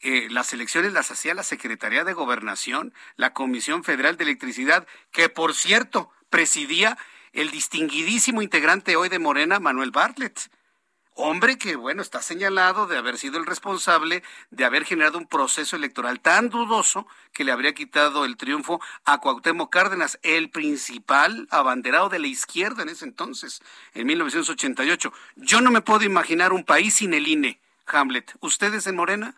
Eh, las elecciones las hacía la Secretaría de Gobernación, la Comisión Federal de Electricidad, que por cierto presidía el distinguidísimo integrante hoy de Morena, Manuel Bartlett. hombre que, bueno, está señalado de haber sido el responsable de haber generado un proceso electoral tan dudoso que le habría quitado el triunfo a Cuauhtémoc Cárdenas, el principal abanderado de la izquierda en ese entonces, en 1988. Yo no me puedo imaginar un país sin el INE, Hamlet. ¿Ustedes en Morena?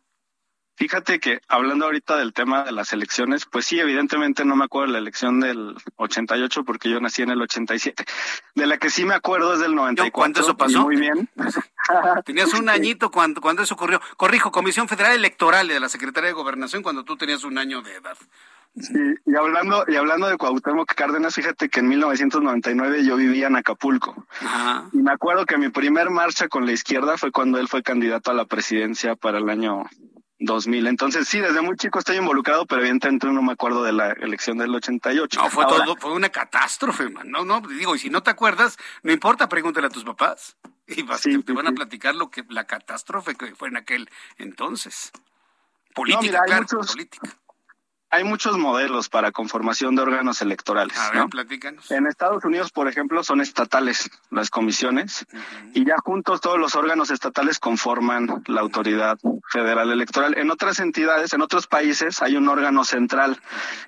Fíjate que hablando ahorita del tema de las elecciones, pues sí, evidentemente no me acuerdo de la elección del 88 porque yo nací en el 87. De la que sí me acuerdo es del 94. ¿Cuándo eso pasó? Muy bien. tenías un añito cuando, cuando eso ocurrió. Corrijo, Comisión Federal Electoral de la Secretaría de Gobernación cuando tú tenías un año de edad. Sí, y hablando, y hablando de Cuauhtémoc Cárdenas, fíjate que en 1999 yo vivía en Acapulco. Ajá. Y me acuerdo que mi primer marcha con la izquierda fue cuando él fue candidato a la presidencia para el año 2000. Entonces, sí, desde muy chico estoy involucrado, pero evidentemente no me acuerdo de la elección del 88. No, fue todo, fue una catástrofe, man. No, no, digo, y si no te acuerdas, no importa, pregúntale a tus papás. Y vas, te, te, van a platicar lo que la catástrofe que fue en aquel entonces. Política, no, mira, claro, muchos, política. Hay muchos modelos para conformación de órganos electorales. A ver, ¿no? platícanos. En Estados Unidos, por ejemplo, son estatales las comisiones uh -huh. y ya juntos todos los órganos estatales conforman la autoridad federal electoral. En otras entidades, en otros países, hay un órgano central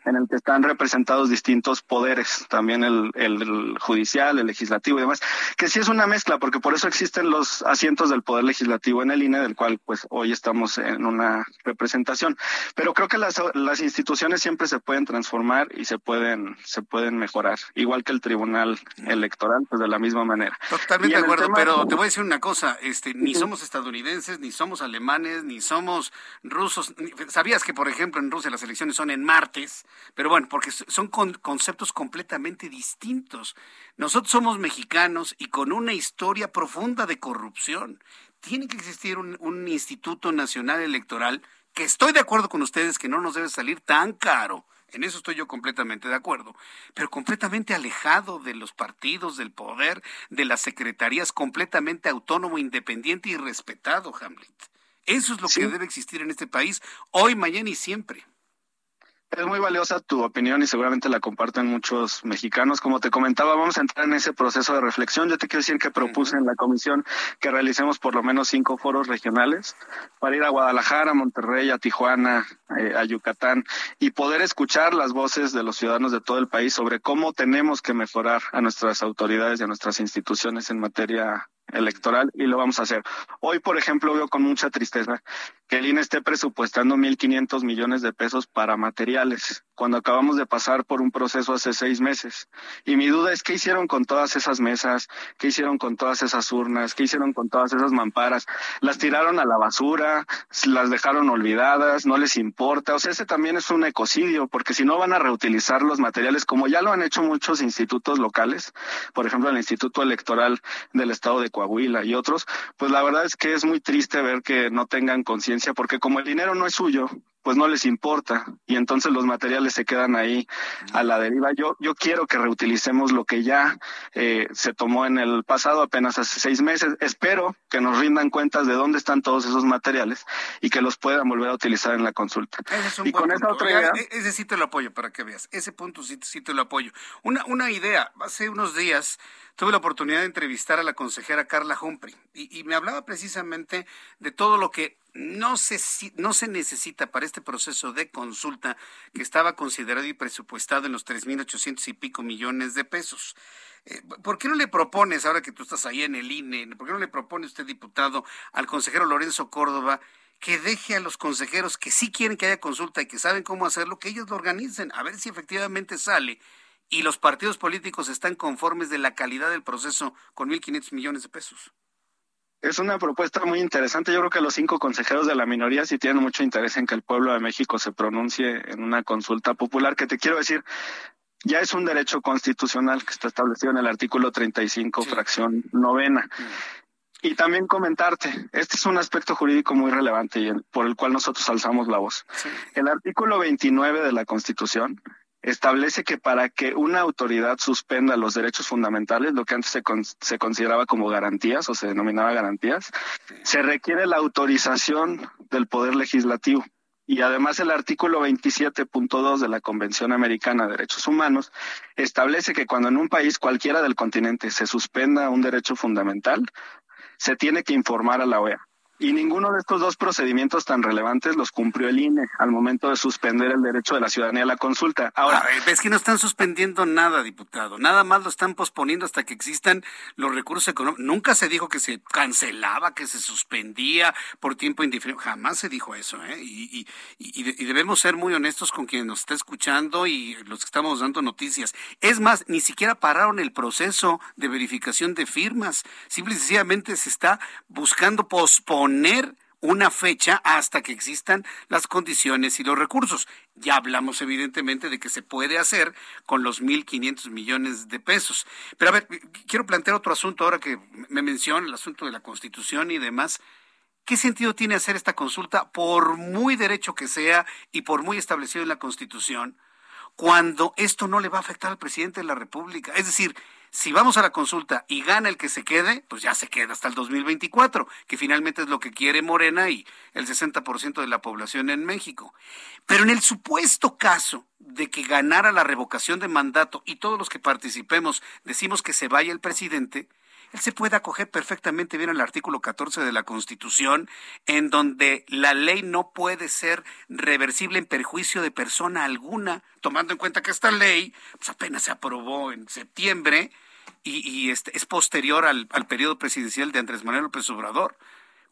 en el que están representados distintos poderes, también el, el, el judicial, el legislativo y demás, que sí es una mezcla, porque por eso existen los asientos del poder legislativo en el INE, del cual pues hoy estamos en una representación. Pero creo que las, las instituciones siempre se pueden transformar y se pueden se pueden mejorar, igual que el Tribunal Electoral, pues de la misma manera. Totalmente de acuerdo, tema... pero te voy a decir una cosa, este ni somos estadounidenses, ni somos alemanes, ni somos rusos. ¿Sabías que por ejemplo en Rusia las elecciones son en martes? Pero bueno, porque son con conceptos completamente distintos. Nosotros somos mexicanos y con una historia profunda de corrupción. Tiene que existir un, un Instituto Nacional Electoral que estoy de acuerdo con ustedes que no nos debe salir tan caro. En eso estoy yo completamente de acuerdo, pero completamente alejado de los partidos, del poder, de las secretarías, completamente autónomo, independiente y respetado, Hamlet. Eso es lo sí. que debe existir en este país, hoy, mañana y siempre. Es muy valiosa tu opinión y seguramente la comparten muchos mexicanos. Como te comentaba, vamos a entrar en ese proceso de reflexión. Yo te quiero decir que propuse en la comisión que realicemos por lo menos cinco foros regionales para ir a Guadalajara, a Monterrey, a Tijuana, eh, a Yucatán y poder escuchar las voces de los ciudadanos de todo el país sobre cómo tenemos que mejorar a nuestras autoridades y a nuestras instituciones en materia electoral y lo vamos a hacer. Hoy, por ejemplo, veo con mucha tristeza que el INE esté presupuestando 1.500 millones de pesos para materiales, cuando acabamos de pasar por un proceso hace seis meses. Y mi duda es qué hicieron con todas esas mesas, qué hicieron con todas esas urnas, qué hicieron con todas esas mamparas. Las tiraron a la basura, las dejaron olvidadas, no les importa. O sea, ese también es un ecocidio, porque si no van a reutilizar los materiales, como ya lo han hecho muchos institutos locales, por ejemplo, el Instituto Electoral del Estado de Coahuila y otros, pues la verdad es que es muy triste ver que no tengan conciencia, porque como el dinero no es suyo, pues no les importa y entonces los materiales se quedan ahí a la deriva. Yo, yo quiero que reutilicemos lo que ya eh, se tomó en el pasado, apenas hace seis meses. Espero que nos rindan cuentas de dónde están todos esos materiales y que los puedan volver a utilizar en la consulta. Ese es un y buen con punto. esa otra idea, Ese sí te lo apoyo para que veas. Ese punto sí, sí te lo apoyo. Una, una idea, hace unos días tuve la oportunidad de entrevistar a la consejera Carla Humphrey y, y me hablaba precisamente de todo lo que no se, no se necesita para este proceso de consulta que estaba considerado y presupuestado en los 3.800 y pico millones de pesos. Eh, ¿Por qué no le propones, ahora que tú estás ahí en el INE, por qué no le propone usted, diputado, al consejero Lorenzo Córdoba, que deje a los consejeros que sí quieren que haya consulta y que saben cómo hacerlo, que ellos lo organicen, a ver si efectivamente sale y los partidos políticos están conformes de la calidad del proceso con 1.500 millones de pesos? Es una propuesta muy interesante. Yo creo que los cinco consejeros de la minoría sí tienen mucho interés en que el pueblo de México se pronuncie en una consulta popular, que te quiero decir, ya es un derecho constitucional que está establecido en el artículo 35, sí. fracción novena. Sí. Y también comentarte, este es un aspecto jurídico muy relevante y por el cual nosotros alzamos la voz. Sí. El artículo 29 de la Constitución establece que para que una autoridad suspenda los derechos fundamentales, lo que antes se, con, se consideraba como garantías o se denominaba garantías, se requiere la autorización del Poder Legislativo. Y además el artículo 27.2 de la Convención Americana de Derechos Humanos establece que cuando en un país cualquiera del continente se suspenda un derecho fundamental, se tiene que informar a la OEA. Y ninguno de estos dos procedimientos tan relevantes los cumplió el INE al momento de suspender el derecho de la ciudadanía a la consulta. Ahora, es que no están suspendiendo nada, diputado. Nada más lo están posponiendo hasta que existan los recursos económicos. Nunca se dijo que se cancelaba, que se suspendía por tiempo indefinido. Jamás se dijo eso, ¿eh? Y, y debemos ser muy honestos con quien nos está escuchando y los que estamos dando noticias. Es más, ni siquiera pararon el proceso de verificación de firmas. Simple y sencillamente se está buscando posponer poner una fecha hasta que existan las condiciones y los recursos. Ya hablamos evidentemente de que se puede hacer con los 1.500 millones de pesos. Pero a ver, quiero plantear otro asunto ahora que me menciona, el asunto de la Constitución y demás. ¿Qué sentido tiene hacer esta consulta, por muy derecho que sea y por muy establecido en la Constitución, cuando esto no le va a afectar al presidente de la República? Es decir, si vamos a la consulta y gana el que se quede, pues ya se queda hasta el 2024, que finalmente es lo que quiere Morena y el 60% de la población en México. Pero en el supuesto caso de que ganara la revocación de mandato y todos los que participemos decimos que se vaya el presidente, él se puede acoger perfectamente bien al artículo 14 de la Constitución, en donde la ley no puede ser reversible en perjuicio de persona alguna, tomando en cuenta que esta ley pues, apenas se aprobó en septiembre y, este, es posterior al, al periodo presidencial de Andrés Manuel López Obrador.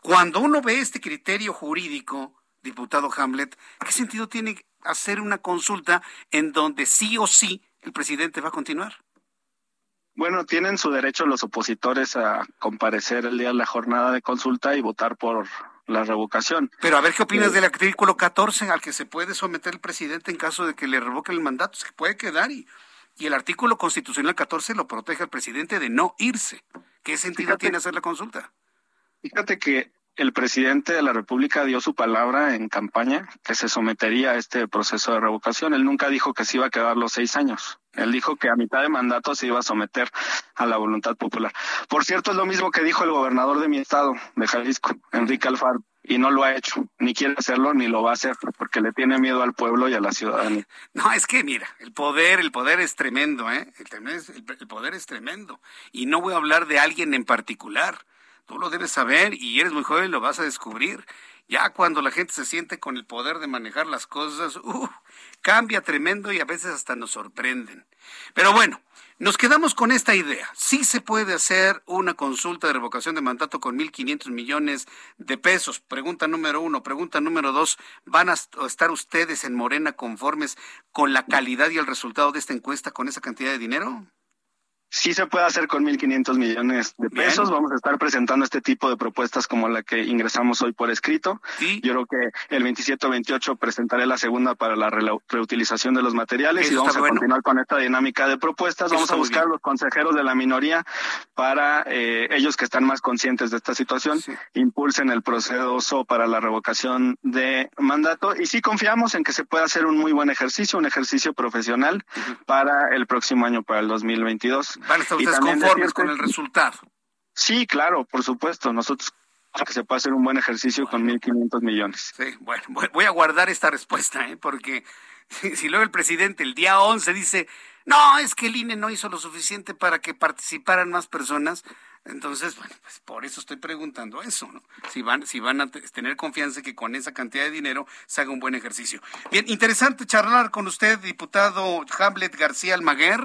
Cuando uno ve este criterio jurídico, diputado Hamlet, ¿qué sentido tiene hacer una consulta en donde sí o sí el presidente va a continuar? Bueno, tienen su derecho los opositores a comparecer el día de la jornada de consulta y votar por la revocación. Pero a ver qué opinas eh, del artículo 14 al que se puede someter el presidente en caso de que le revoque el mandato. Se puede quedar y, y el artículo constitucional 14 lo protege al presidente de no irse. ¿Qué sentido tiene hacer la consulta? Fíjate que el presidente de la República dio su palabra en campaña que se sometería a este proceso de revocación. Él nunca dijo que se iba a quedar los seis años. Él dijo que a mitad de mandato se iba a someter a la voluntad popular. Por cierto, es lo mismo que dijo el gobernador de mi estado, de Jalisco, Enrique Alfaro, y no lo ha hecho, ni quiere hacerlo, ni lo va a hacer, porque le tiene miedo al pueblo y a la ciudadanía. No, es que mira, el poder, el poder es tremendo, ¿eh? el poder es tremendo. Y no voy a hablar de alguien en particular Tú lo debes saber y eres muy joven lo vas a descubrir. Ya cuando la gente se siente con el poder de manejar las cosas, uh, cambia tremendo y a veces hasta nos sorprenden. Pero bueno, nos quedamos con esta idea. Sí se puede hacer una consulta de revocación de mandato con 1.500 millones de pesos. Pregunta número uno. Pregunta número dos. ¿Van a estar ustedes en Morena conformes con la calidad y el resultado de esta encuesta con esa cantidad de dinero? Sí se puede hacer con 1.500 millones de pesos. Vamos a estar presentando este tipo de propuestas como la que ingresamos hoy por escrito. Yo creo que el 27 o 28 presentaré la segunda para la reutilización de los materiales y vamos a continuar con esta dinámica de propuestas. vamos a buscar los consejeros de la minoría para eh, ellos que están más conscientes de esta situación, impulsen el proceso para la revocación de mandato. Y sí confiamos en que se pueda hacer un muy buen ejercicio, un ejercicio profesional para el próximo año, para el 2022 ¿Van a estar ustedes conformes con el resultado? Sí, claro, por supuesto. Nosotros que se puede hacer un buen ejercicio con 1.500 millones. Sí, bueno, voy a guardar esta respuesta, ¿eh? porque si, si, luego el presidente el día 11 dice, no, es que el INE no hizo lo suficiente para que participaran más personas, entonces, bueno, pues por eso estoy preguntando eso, ¿no? Si van, si van a tener confianza que con esa cantidad de dinero se haga un buen ejercicio. Bien, interesante charlar con usted, diputado Hamlet García Almaguer.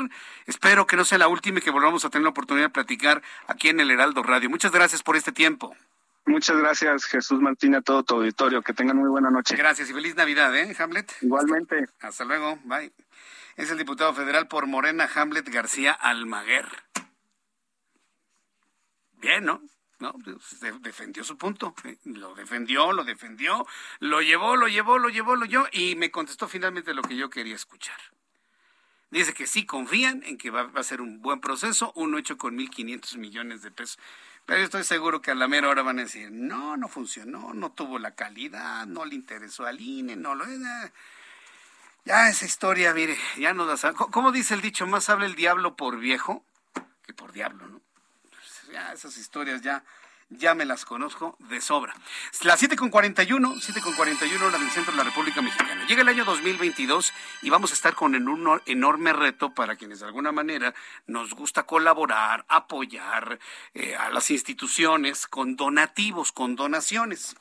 Espero que no sea la última y que volvamos a tener la oportunidad de platicar aquí en el Heraldo Radio. Muchas gracias por este tiempo. Muchas gracias, Jesús Martín, a todo tu auditorio. Que tengan muy buena noche. Gracias y feliz Navidad, ¿eh, Hamlet? Igualmente. Hasta luego. Bye. Es el diputado federal por Morena, Hamlet García Almaguer. Bien, ¿no? ¿no? Pues, defendió su punto, lo defendió, lo defendió, lo llevó, lo llevó, lo llevó, lo llevó y me contestó finalmente lo que yo quería escuchar. Dice que sí confían en que va, a ser un buen proceso, uno hecho con 1.500 millones de pesos. Pero yo estoy seguro que a la mera hora van a decir, no, no funcionó, no tuvo la calidad, no le interesó al INE, no lo... Eh, ya esa historia, mire, ya no la sabe. ¿Cómo dice el dicho? Más habla el diablo por viejo que por diablo, ¿no? Ya esas historias ya ya me las conozco de sobra. Las 7 con 41, 7 con 41 hora del centro de la República Mexicana. Llega el año 2022 y vamos a estar con un enorme reto para quienes de alguna manera nos gusta colaborar, apoyar eh, a las instituciones con donativos, con donaciones.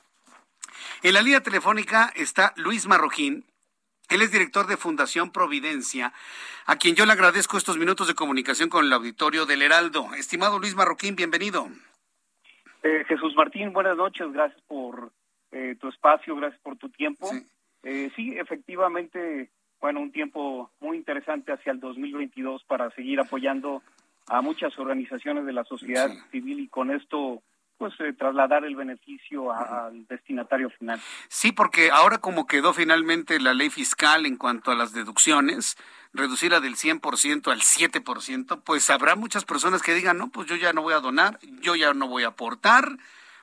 En la línea telefónica está Luis Marroquín. Él es director de Fundación Providencia, a quien yo le agradezco estos minutos de comunicación con el auditorio del Heraldo. Estimado Luis Marroquín, bienvenido. Eh, Jesús Martín, buenas noches, gracias por eh, tu espacio, gracias por tu tiempo. Sí. Eh, sí, efectivamente, bueno, un tiempo muy interesante hacia el 2022 para seguir apoyando a muchas organizaciones de la sociedad civil y con esto pues eh, trasladar el beneficio al destinatario final. Sí, porque ahora como quedó finalmente la ley fiscal en cuanto a las deducciones, reducirla del 100% al 7%, pues habrá muchas personas que digan, no, pues yo ya no voy a donar, yo ya no voy a aportar,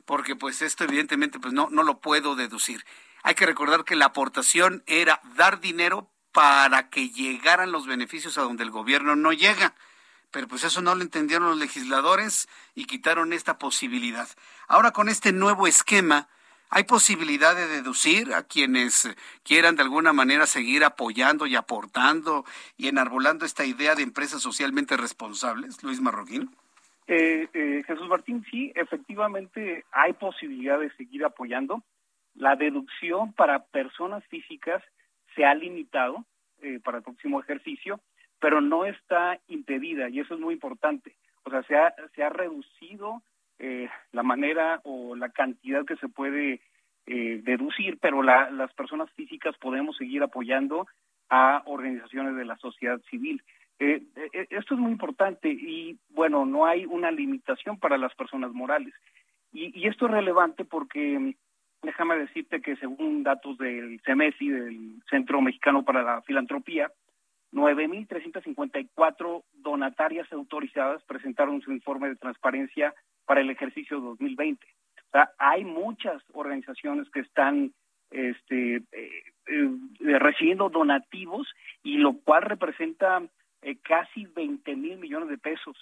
porque pues esto evidentemente pues no, no lo puedo deducir. Hay que recordar que la aportación era dar dinero para que llegaran los beneficios a donde el gobierno no llega pero pues eso no lo entendieron los legisladores y quitaron esta posibilidad. Ahora con este nuevo esquema, ¿hay posibilidad de deducir a quienes quieran de alguna manera seguir apoyando y aportando y enarbolando esta idea de empresas socialmente responsables, Luis Marroquín? Eh, eh, Jesús Martín, sí, efectivamente hay posibilidad de seguir apoyando. La deducción para personas físicas se ha limitado eh, para el próximo ejercicio pero no está impedida y eso es muy importante. O sea, se ha, se ha reducido eh, la manera o la cantidad que se puede eh, deducir, pero la, las personas físicas podemos seguir apoyando a organizaciones de la sociedad civil. Eh, eh, esto es muy importante y bueno, no hay una limitación para las personas morales. Y, y esto es relevante porque déjame decirte que según datos del CEMESI, del Centro Mexicano para la Filantropía, 9.354 donatarias autorizadas presentaron su informe de transparencia para el ejercicio 2020. O sea, hay muchas organizaciones que están este, eh, eh, recibiendo donativos y lo cual representa eh, casi 20 mil millones de pesos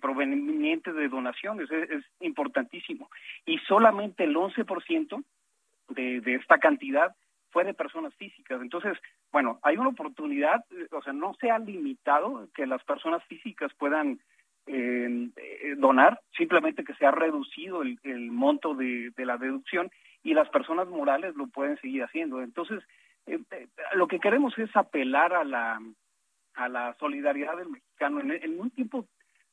provenientes de donaciones. Es, importantísimo. Y solamente el 11% de, de esta cantidad fue de personas físicas. Entonces, bueno, hay una oportunidad, o sea, no se ha limitado que las personas físicas puedan eh, eh, donar, simplemente que se ha reducido el, el monto de, la deducción y las personas morales lo pueden seguir haciendo. Entonces, eh, eh lo que queremos es apelar a la a la solidaridad del mexicano en, en un tiempo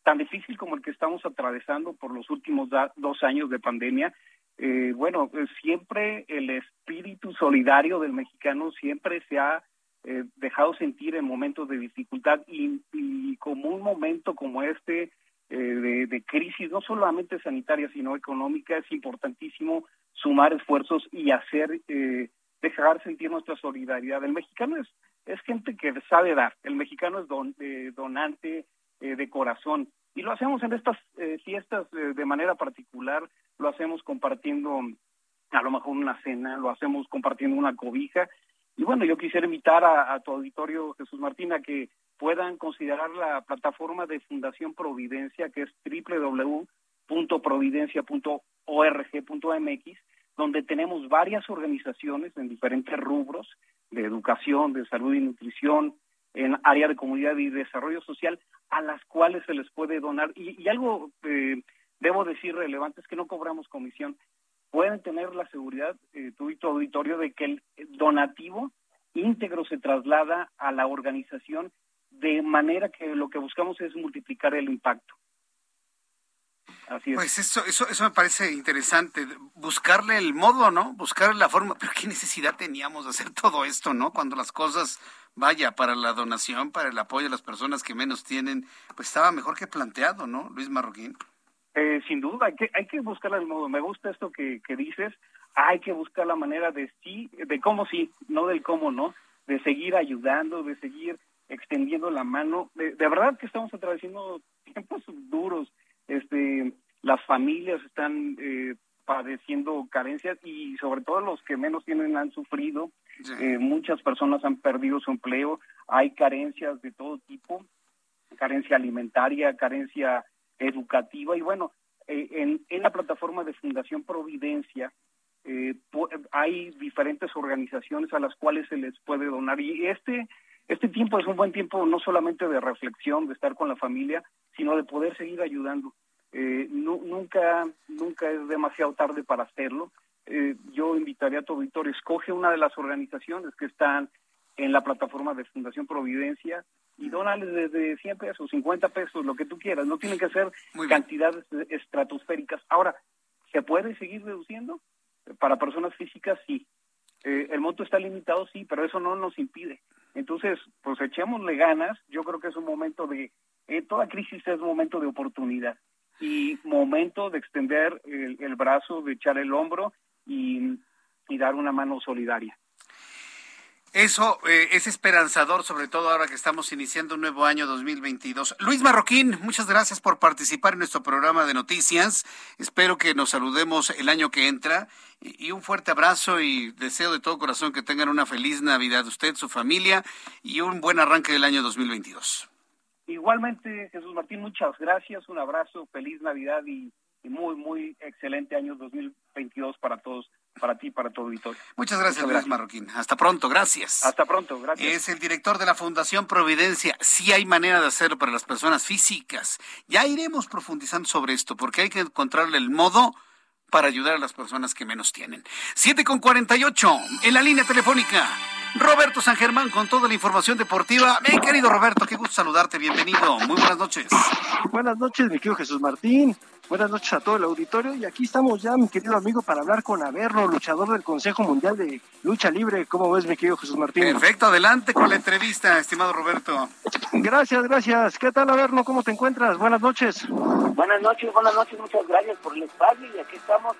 tan difícil como el que estamos atravesando por los últimos da, dos años de pandemia, eh, bueno, siempre el espíritu solidario del mexicano siempre se ha eh, dejado sentir en momentos de dificultad y, como un momento como este eh, de, de, crisis, no solamente sanitaria, sino económica, es importantísimo sumar esfuerzos y hacer, eh, dejar sentir nuestra solidaridad. El mexicano es, es gente que sabe dar, el mexicano es don, donante de corazón y lo hacemos en estas fiestas de manera particular lo hacemos compartiendo a lo mejor una cena, lo hacemos compartiendo una cobija. Y bueno, yo quisiera invitar a, tu auditorio, Jesús Martín, a que puedan considerar la plataforma de Fundación Providencia, que es www.providencia.org.mx, donde tenemos varias organizaciones en diferentes rubros de educación, de salud y nutrición, en área de comunidad y desarrollo social, a las cuales se les puede donar. Y, y algo eh, debo decir relevante es que no cobramos comisión. Pueden tener la seguridad, eh, tú y tu auditorio, de que el donativo íntegro se traslada a la organización de manera que lo que buscamos es multiplicar el impacto. Así es. Pues eso, eso, eso me parece interesante, buscarle el modo, ¿no? Buscar la forma, pero qué necesidad teníamos de hacer todo esto, ¿no? Cuando las cosas, vaya, para la donación, para el apoyo a las personas que menos tienen, pues estaba mejor que planteado, ¿no? Luis Marroquín. Eh, sin duda, hay que, hay que buscar el modo. Me gusta esto que, que dices. Hay que buscar la manera de sí, de cómo sí, no del cómo no, de seguir ayudando, de seguir extendiendo la mano. De, de verdad que estamos atravesando tiempos duros. Este, las familias están eh, padeciendo carencias y sobre todo los que menos tienen han sufrido. Sí. Eh, muchas personas han perdido su empleo. Hay carencias de todo tipo, carencia alimentaria, carencia educativa y bueno, eh, en, en la plataforma de Fundación Providencia eh, hay diferentes organizaciones a las cuales se les puede donar y este este tiempo es un buen tiempo no solamente de reflexión, de estar con la familia, sino de poder seguir ayudando. Eh, nunca, nunca es demasiado tarde para hacerlo. Yo invitaría a tu auditorio, escoge una de las organizaciones que están en la plataforma de Fundación Providencia y dónales desde 100 pesos, 50 pesos, lo que tú quieras. No tienen que ser cantidades estratosféricas. Ahora, ¿se puede seguir reduciendo? Para personas físicas, sí. Eh, el monto está limitado, sí, pero eso no nos impide. Entonces, pues echémosle ganas. Yo creo que es un momento de, eh, toda crisis es momento de oportunidad y momento de extender el, brazo, de echar el hombro y, dar una mano solidaria. Eso eh, es esperanzador, sobre todo ahora que estamos iniciando un nuevo año 2022. Luis Marroquín, muchas gracias por participar en nuestro programa de noticias. Espero que nos saludemos el año que entra. Y, y un fuerte abrazo y deseo de todo corazón que tengan una feliz Navidad usted, su familia y un buen arranque del año 2022. Igualmente, Jesús Martín, muchas gracias, un abrazo, feliz Navidad y, muy, muy excelente año 2022 para todos, para ti, para todo auditorio. Muchas gracias, Luis Marroquín. Hasta pronto, gracias. Hasta pronto, gracias. Es el director de la Fundación Providencia. Sí hay manera de hacerlo para las personas físicas. Ya iremos profundizando sobre esto, porque hay que encontrarle el modo para ayudar a las personas que menos tienen. 7 con 48 en la línea telefónica. Roberto San Germán con toda la información deportiva. Mi querido Roberto, qué gusto saludarte, bienvenido. Muy buenas noches. Buenas noches, mi querido Jesús Martín. Buenas noches a todo el auditorio y aquí estamos ya, mi querido amigo, para hablar con Averno, luchador del Consejo Mundial de Lucha Libre. ¿Cómo ves, mi querido Jesús Martín? Perfecto, adelante con la entrevista, estimado Roberto. Gracias, gracias. ¿Qué tal, Averno? ¿Cómo te encuentras? Buenas noches. Buenas noches, buenas noches, muchas gracias por el espacio y aquí estamos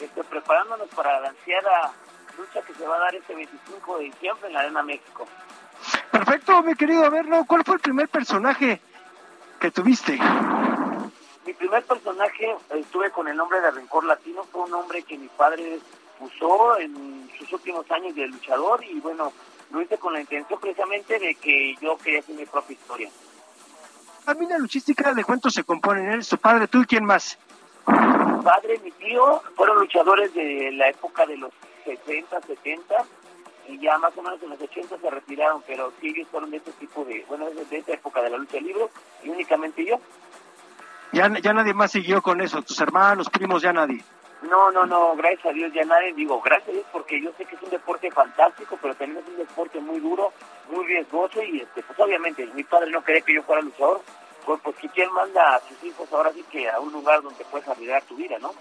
este, preparándonos para la ansiada lucha que se va a dar este 25 de diciembre en la Arena México. Perfecto, mi querido Averno. ¿Cuál fue el primer personaje que tuviste? Mi primer personaje estuve con el nombre de Rencor Latino, fue un nombre que mi padre usó en sus últimos años de luchador y bueno, lo hice con la intención precisamente de que yo quería hacer mi propia historia. La mina luchística de cuántos se componen, ¿eres tu padre, tú y quién más? Mi padre, mi tío, fueron luchadores de la época de los 60, 70 y ya más o menos en los 80 se retiraron, pero sí ellos fueron de este tipo de, bueno, de esta época de la lucha libre y únicamente yo. Ya, ya nadie más siguió con eso, tus hermanos, primos, ya nadie. No, no, no, gracias a Dios ya nadie, digo, gracias a Dios porque yo sé que es un deporte fantástico, pero también es un deporte muy duro, muy riesgoso y este, pues obviamente mi padre no quería que yo fuera luchador, pues, pues quién manda a sus hijos ahora sí que a un lugar donde puedes arriesgar tu vida, ¿no?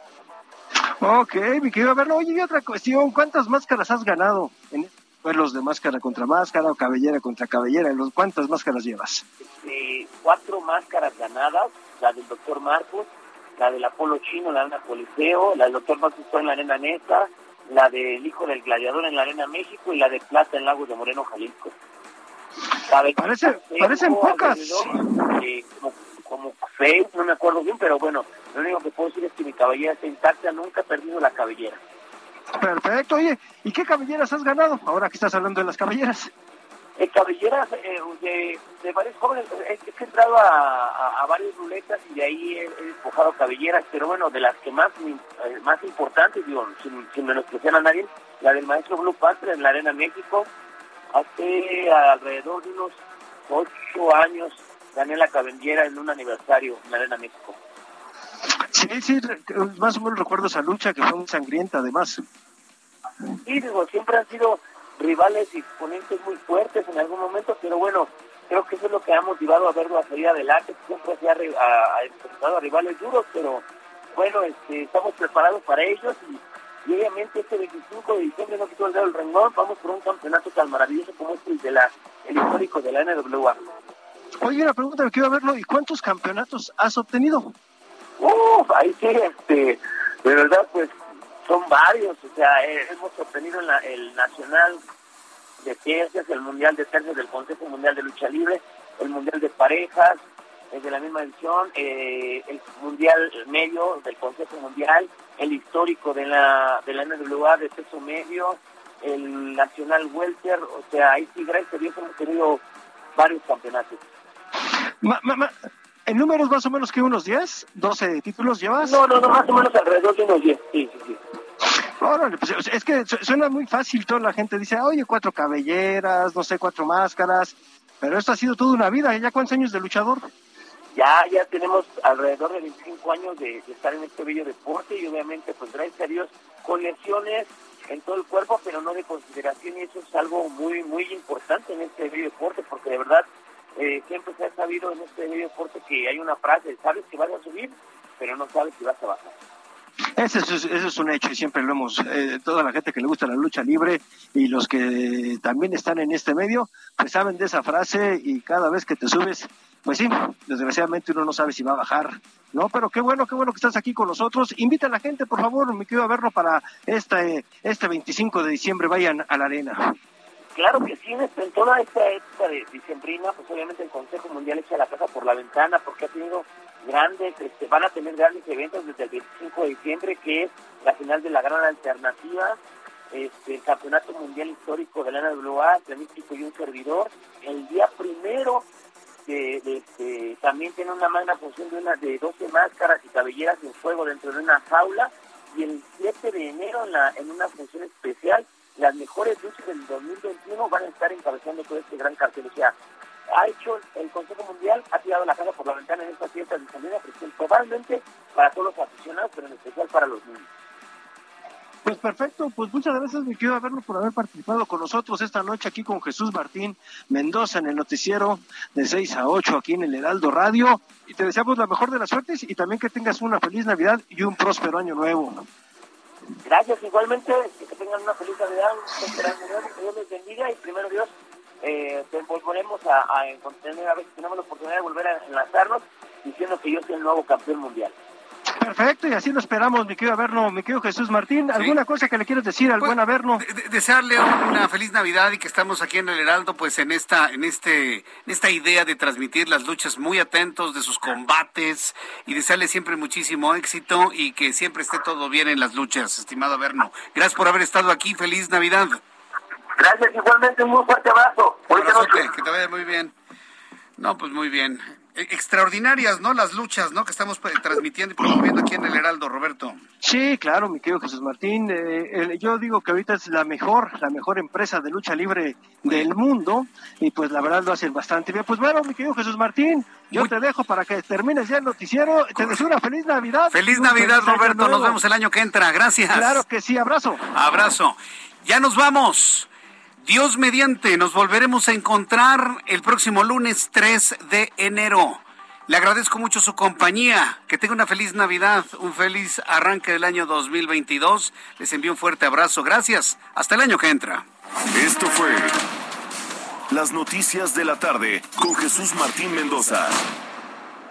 Ok, mi querido verlo. Oye, y otra cuestión, ¿cuántas máscaras has ganado en los de máscara contra máscara o cabellera contra cabellera? ¿Cuántas máscaras llevas? Este, cuatro máscaras ganadas, la del doctor Marcos, la del Apolo Chino, la Arena Coliseo, la del doctor Marcos en la Arena Nesta, la del Hijo del Gladiador en la Arena México y la de Plata en Lagos de Moreno, Jalisco. Parece, parecen pocas. Eh, como seis, no me acuerdo bien, pero bueno, lo único que puedo decir es que mi cabellera está intacta, nunca he perdido la cabellera. Perfecto, oye, ¿y qué cabelleras has ganado ahora que estás hablando de las cabelleras? Eh, cabelleras eh, de, de, varios jóvenes, he, he entrado a, a, varias ruletas y de ahí he, despojado cabelleras, pero bueno, de las que más eh, más importantes, digo, sin, sin menospreciar a nadie, la del maestro Blue Panther en la Arena México, hace alrededor de unos ocho años gané la cabellera en un aniversario en la Arena México. Sí, sí, más o menos recuerdo esa lucha que fue muy sangrienta además. Sí, digo, siempre han sido rivales y ponentes muy fuertes en algún momento, pero bueno, creo que eso es lo que ha motivado a verlo a salir adelante, siempre se ha, enfrentado a rivales duros, pero bueno, este, estamos preparados para ellos y, obviamente este 25 de diciembre no quito el dedo del renglón, vamos por un campeonato tan maravilloso como este el, de la, el histórico de la NWA. Oye, una pregunta me quiero verlo, ¿y cuántos campeonatos has obtenido? Uf, ahí sí, este, de verdad, pues son varios, o sea, eh, hemos obtenido el Nacional de Ciencias, el Mundial de Tercios del Consejo Mundial de Lucha Libre, el Mundial de Parejas, es de la misma edición, eh, el Mundial Medio del Consejo Mundial, el histórico de la, de la NWA de peso medio, el Nacional Welter, o sea, ahí sí, gracias a hemos tenido varios campeonatos. ¿En números más o menos que unos 10? ¿12 títulos llevas? No, no, no, más o menos alrededor de unos 10. Sí, sí, sí. Órale, pues es que suena muy fácil, toda la gente dice, oye, cuatro cabelleras, no sé, cuatro máscaras, pero esto ha sido toda una vida, ¿ya cuántos años de luchador? Ya, ya tenemos alrededor de 25 años de, estar en este bello deporte y obviamente, pues gracias a Dios, con lesiones en todo el cuerpo, pero no de consideración y eso es algo muy, muy importante en este bello deporte, porque de verdad eh, siempre se ha sabido en este bello deporte que hay una frase, sabes que vas a subir, pero no sabes si vas a bajar. Ese es, es un hecho y siempre lo hemos, eh, toda la gente que le gusta la lucha libre y los que también están en este medio, pues saben de esa frase y cada vez que te subes, pues sí, desgraciadamente uno no sabe si va a bajar, ¿no? Pero qué bueno, qué bueno que estás aquí con nosotros. Invita a la gente, por favor, me quiero verlo para este, este 25 de diciembre, vayan a la arena. Claro que sí, en toda esta época de diciembrina, pues obviamente el Consejo Mundial echa la casa por la ventana porque ha tenido grandes, este, van a tener grandes eventos desde el 25 de diciembre, que es la final de la gran alternativa, este, el Campeonato Mundial Histórico de la NWA, Místico y un servidor. El día primero que este, también tiene una magna función de una de 12 máscaras y cabelleras en fuego dentro de una jaula. Y el 7 de enero en, la, en una función especial, las mejores luchas del 2021 van a estar encabezando todo este gran cartel. O sea, ha hecho el Consejo Mundial, ha tirado la casa por la ventana en estas fiestas de San probablemente para todos los aficionados, pero en especial para los niños. Pues perfecto, pues muchas gracias mi querido verlo por haber participado con nosotros esta noche aquí con Jesús Martín Mendoza en el noticiero de 6 a 8 aquí en el Heraldo Radio y te deseamos la mejor de las suertes y también que tengas una feliz Navidad y un próspero año nuevo. Gracias igualmente, que tengan una feliz Navidad, un nuevo, que Dios les bendiga y primero Dios eh, volveremos a, a, a ver si tenemos la oportunidad de volver a enlazarnos diciendo que yo soy el nuevo campeón mundial. Perfecto, y así lo esperamos, mi querido Averno, mi querido Jesús Martín. ¿Alguna cosa que le quieras decir al pues, buen Averno? desearle una feliz Navidad y que estamos aquí en el Heraldo, pues en esta, en este, en esta idea de transmitir las luchas muy atentos de sus combates y desearle siempre muchísimo éxito y que siempre esté todo bien en las luchas, estimado Averno. Gracias por haber estado aquí, feliz Navidad. Gracias, igualmente, un muy fuerte abrazo. que te vaya muy bien. No, pues muy bien. E, extraordinarias, ¿no? Las luchas, ¿no? Que estamos pues, transmitiendo y promoviendo aquí en el Heraldo, Roberto. Sí, claro, mi querido Jesús Martín. Eh, yo digo que ahorita es la mejor, la mejor empresa de lucha libre del mundo y pues la verdad lo hacen bastante bien. Pues bueno, mi querido Jesús Martín, yo te dejo para que termines ya el noticiero. Te deseo una feliz Navidad. Feliz Navidad, Roberto. Nos vemos el año que entra. Gracias. Claro que sí, abrazo. Abrazo. Ya nos vamos. Dios mediante, nos volveremos a encontrar el próximo lunes 3 de enero. Le agradezco mucho su compañía. Que tenga una feliz Navidad, un feliz arranque del año 2022. Les envío un fuerte abrazo. Gracias. Hasta el año que entra. Esto fue Las Noticias de la Tarde con Jesús Martín Mendoza.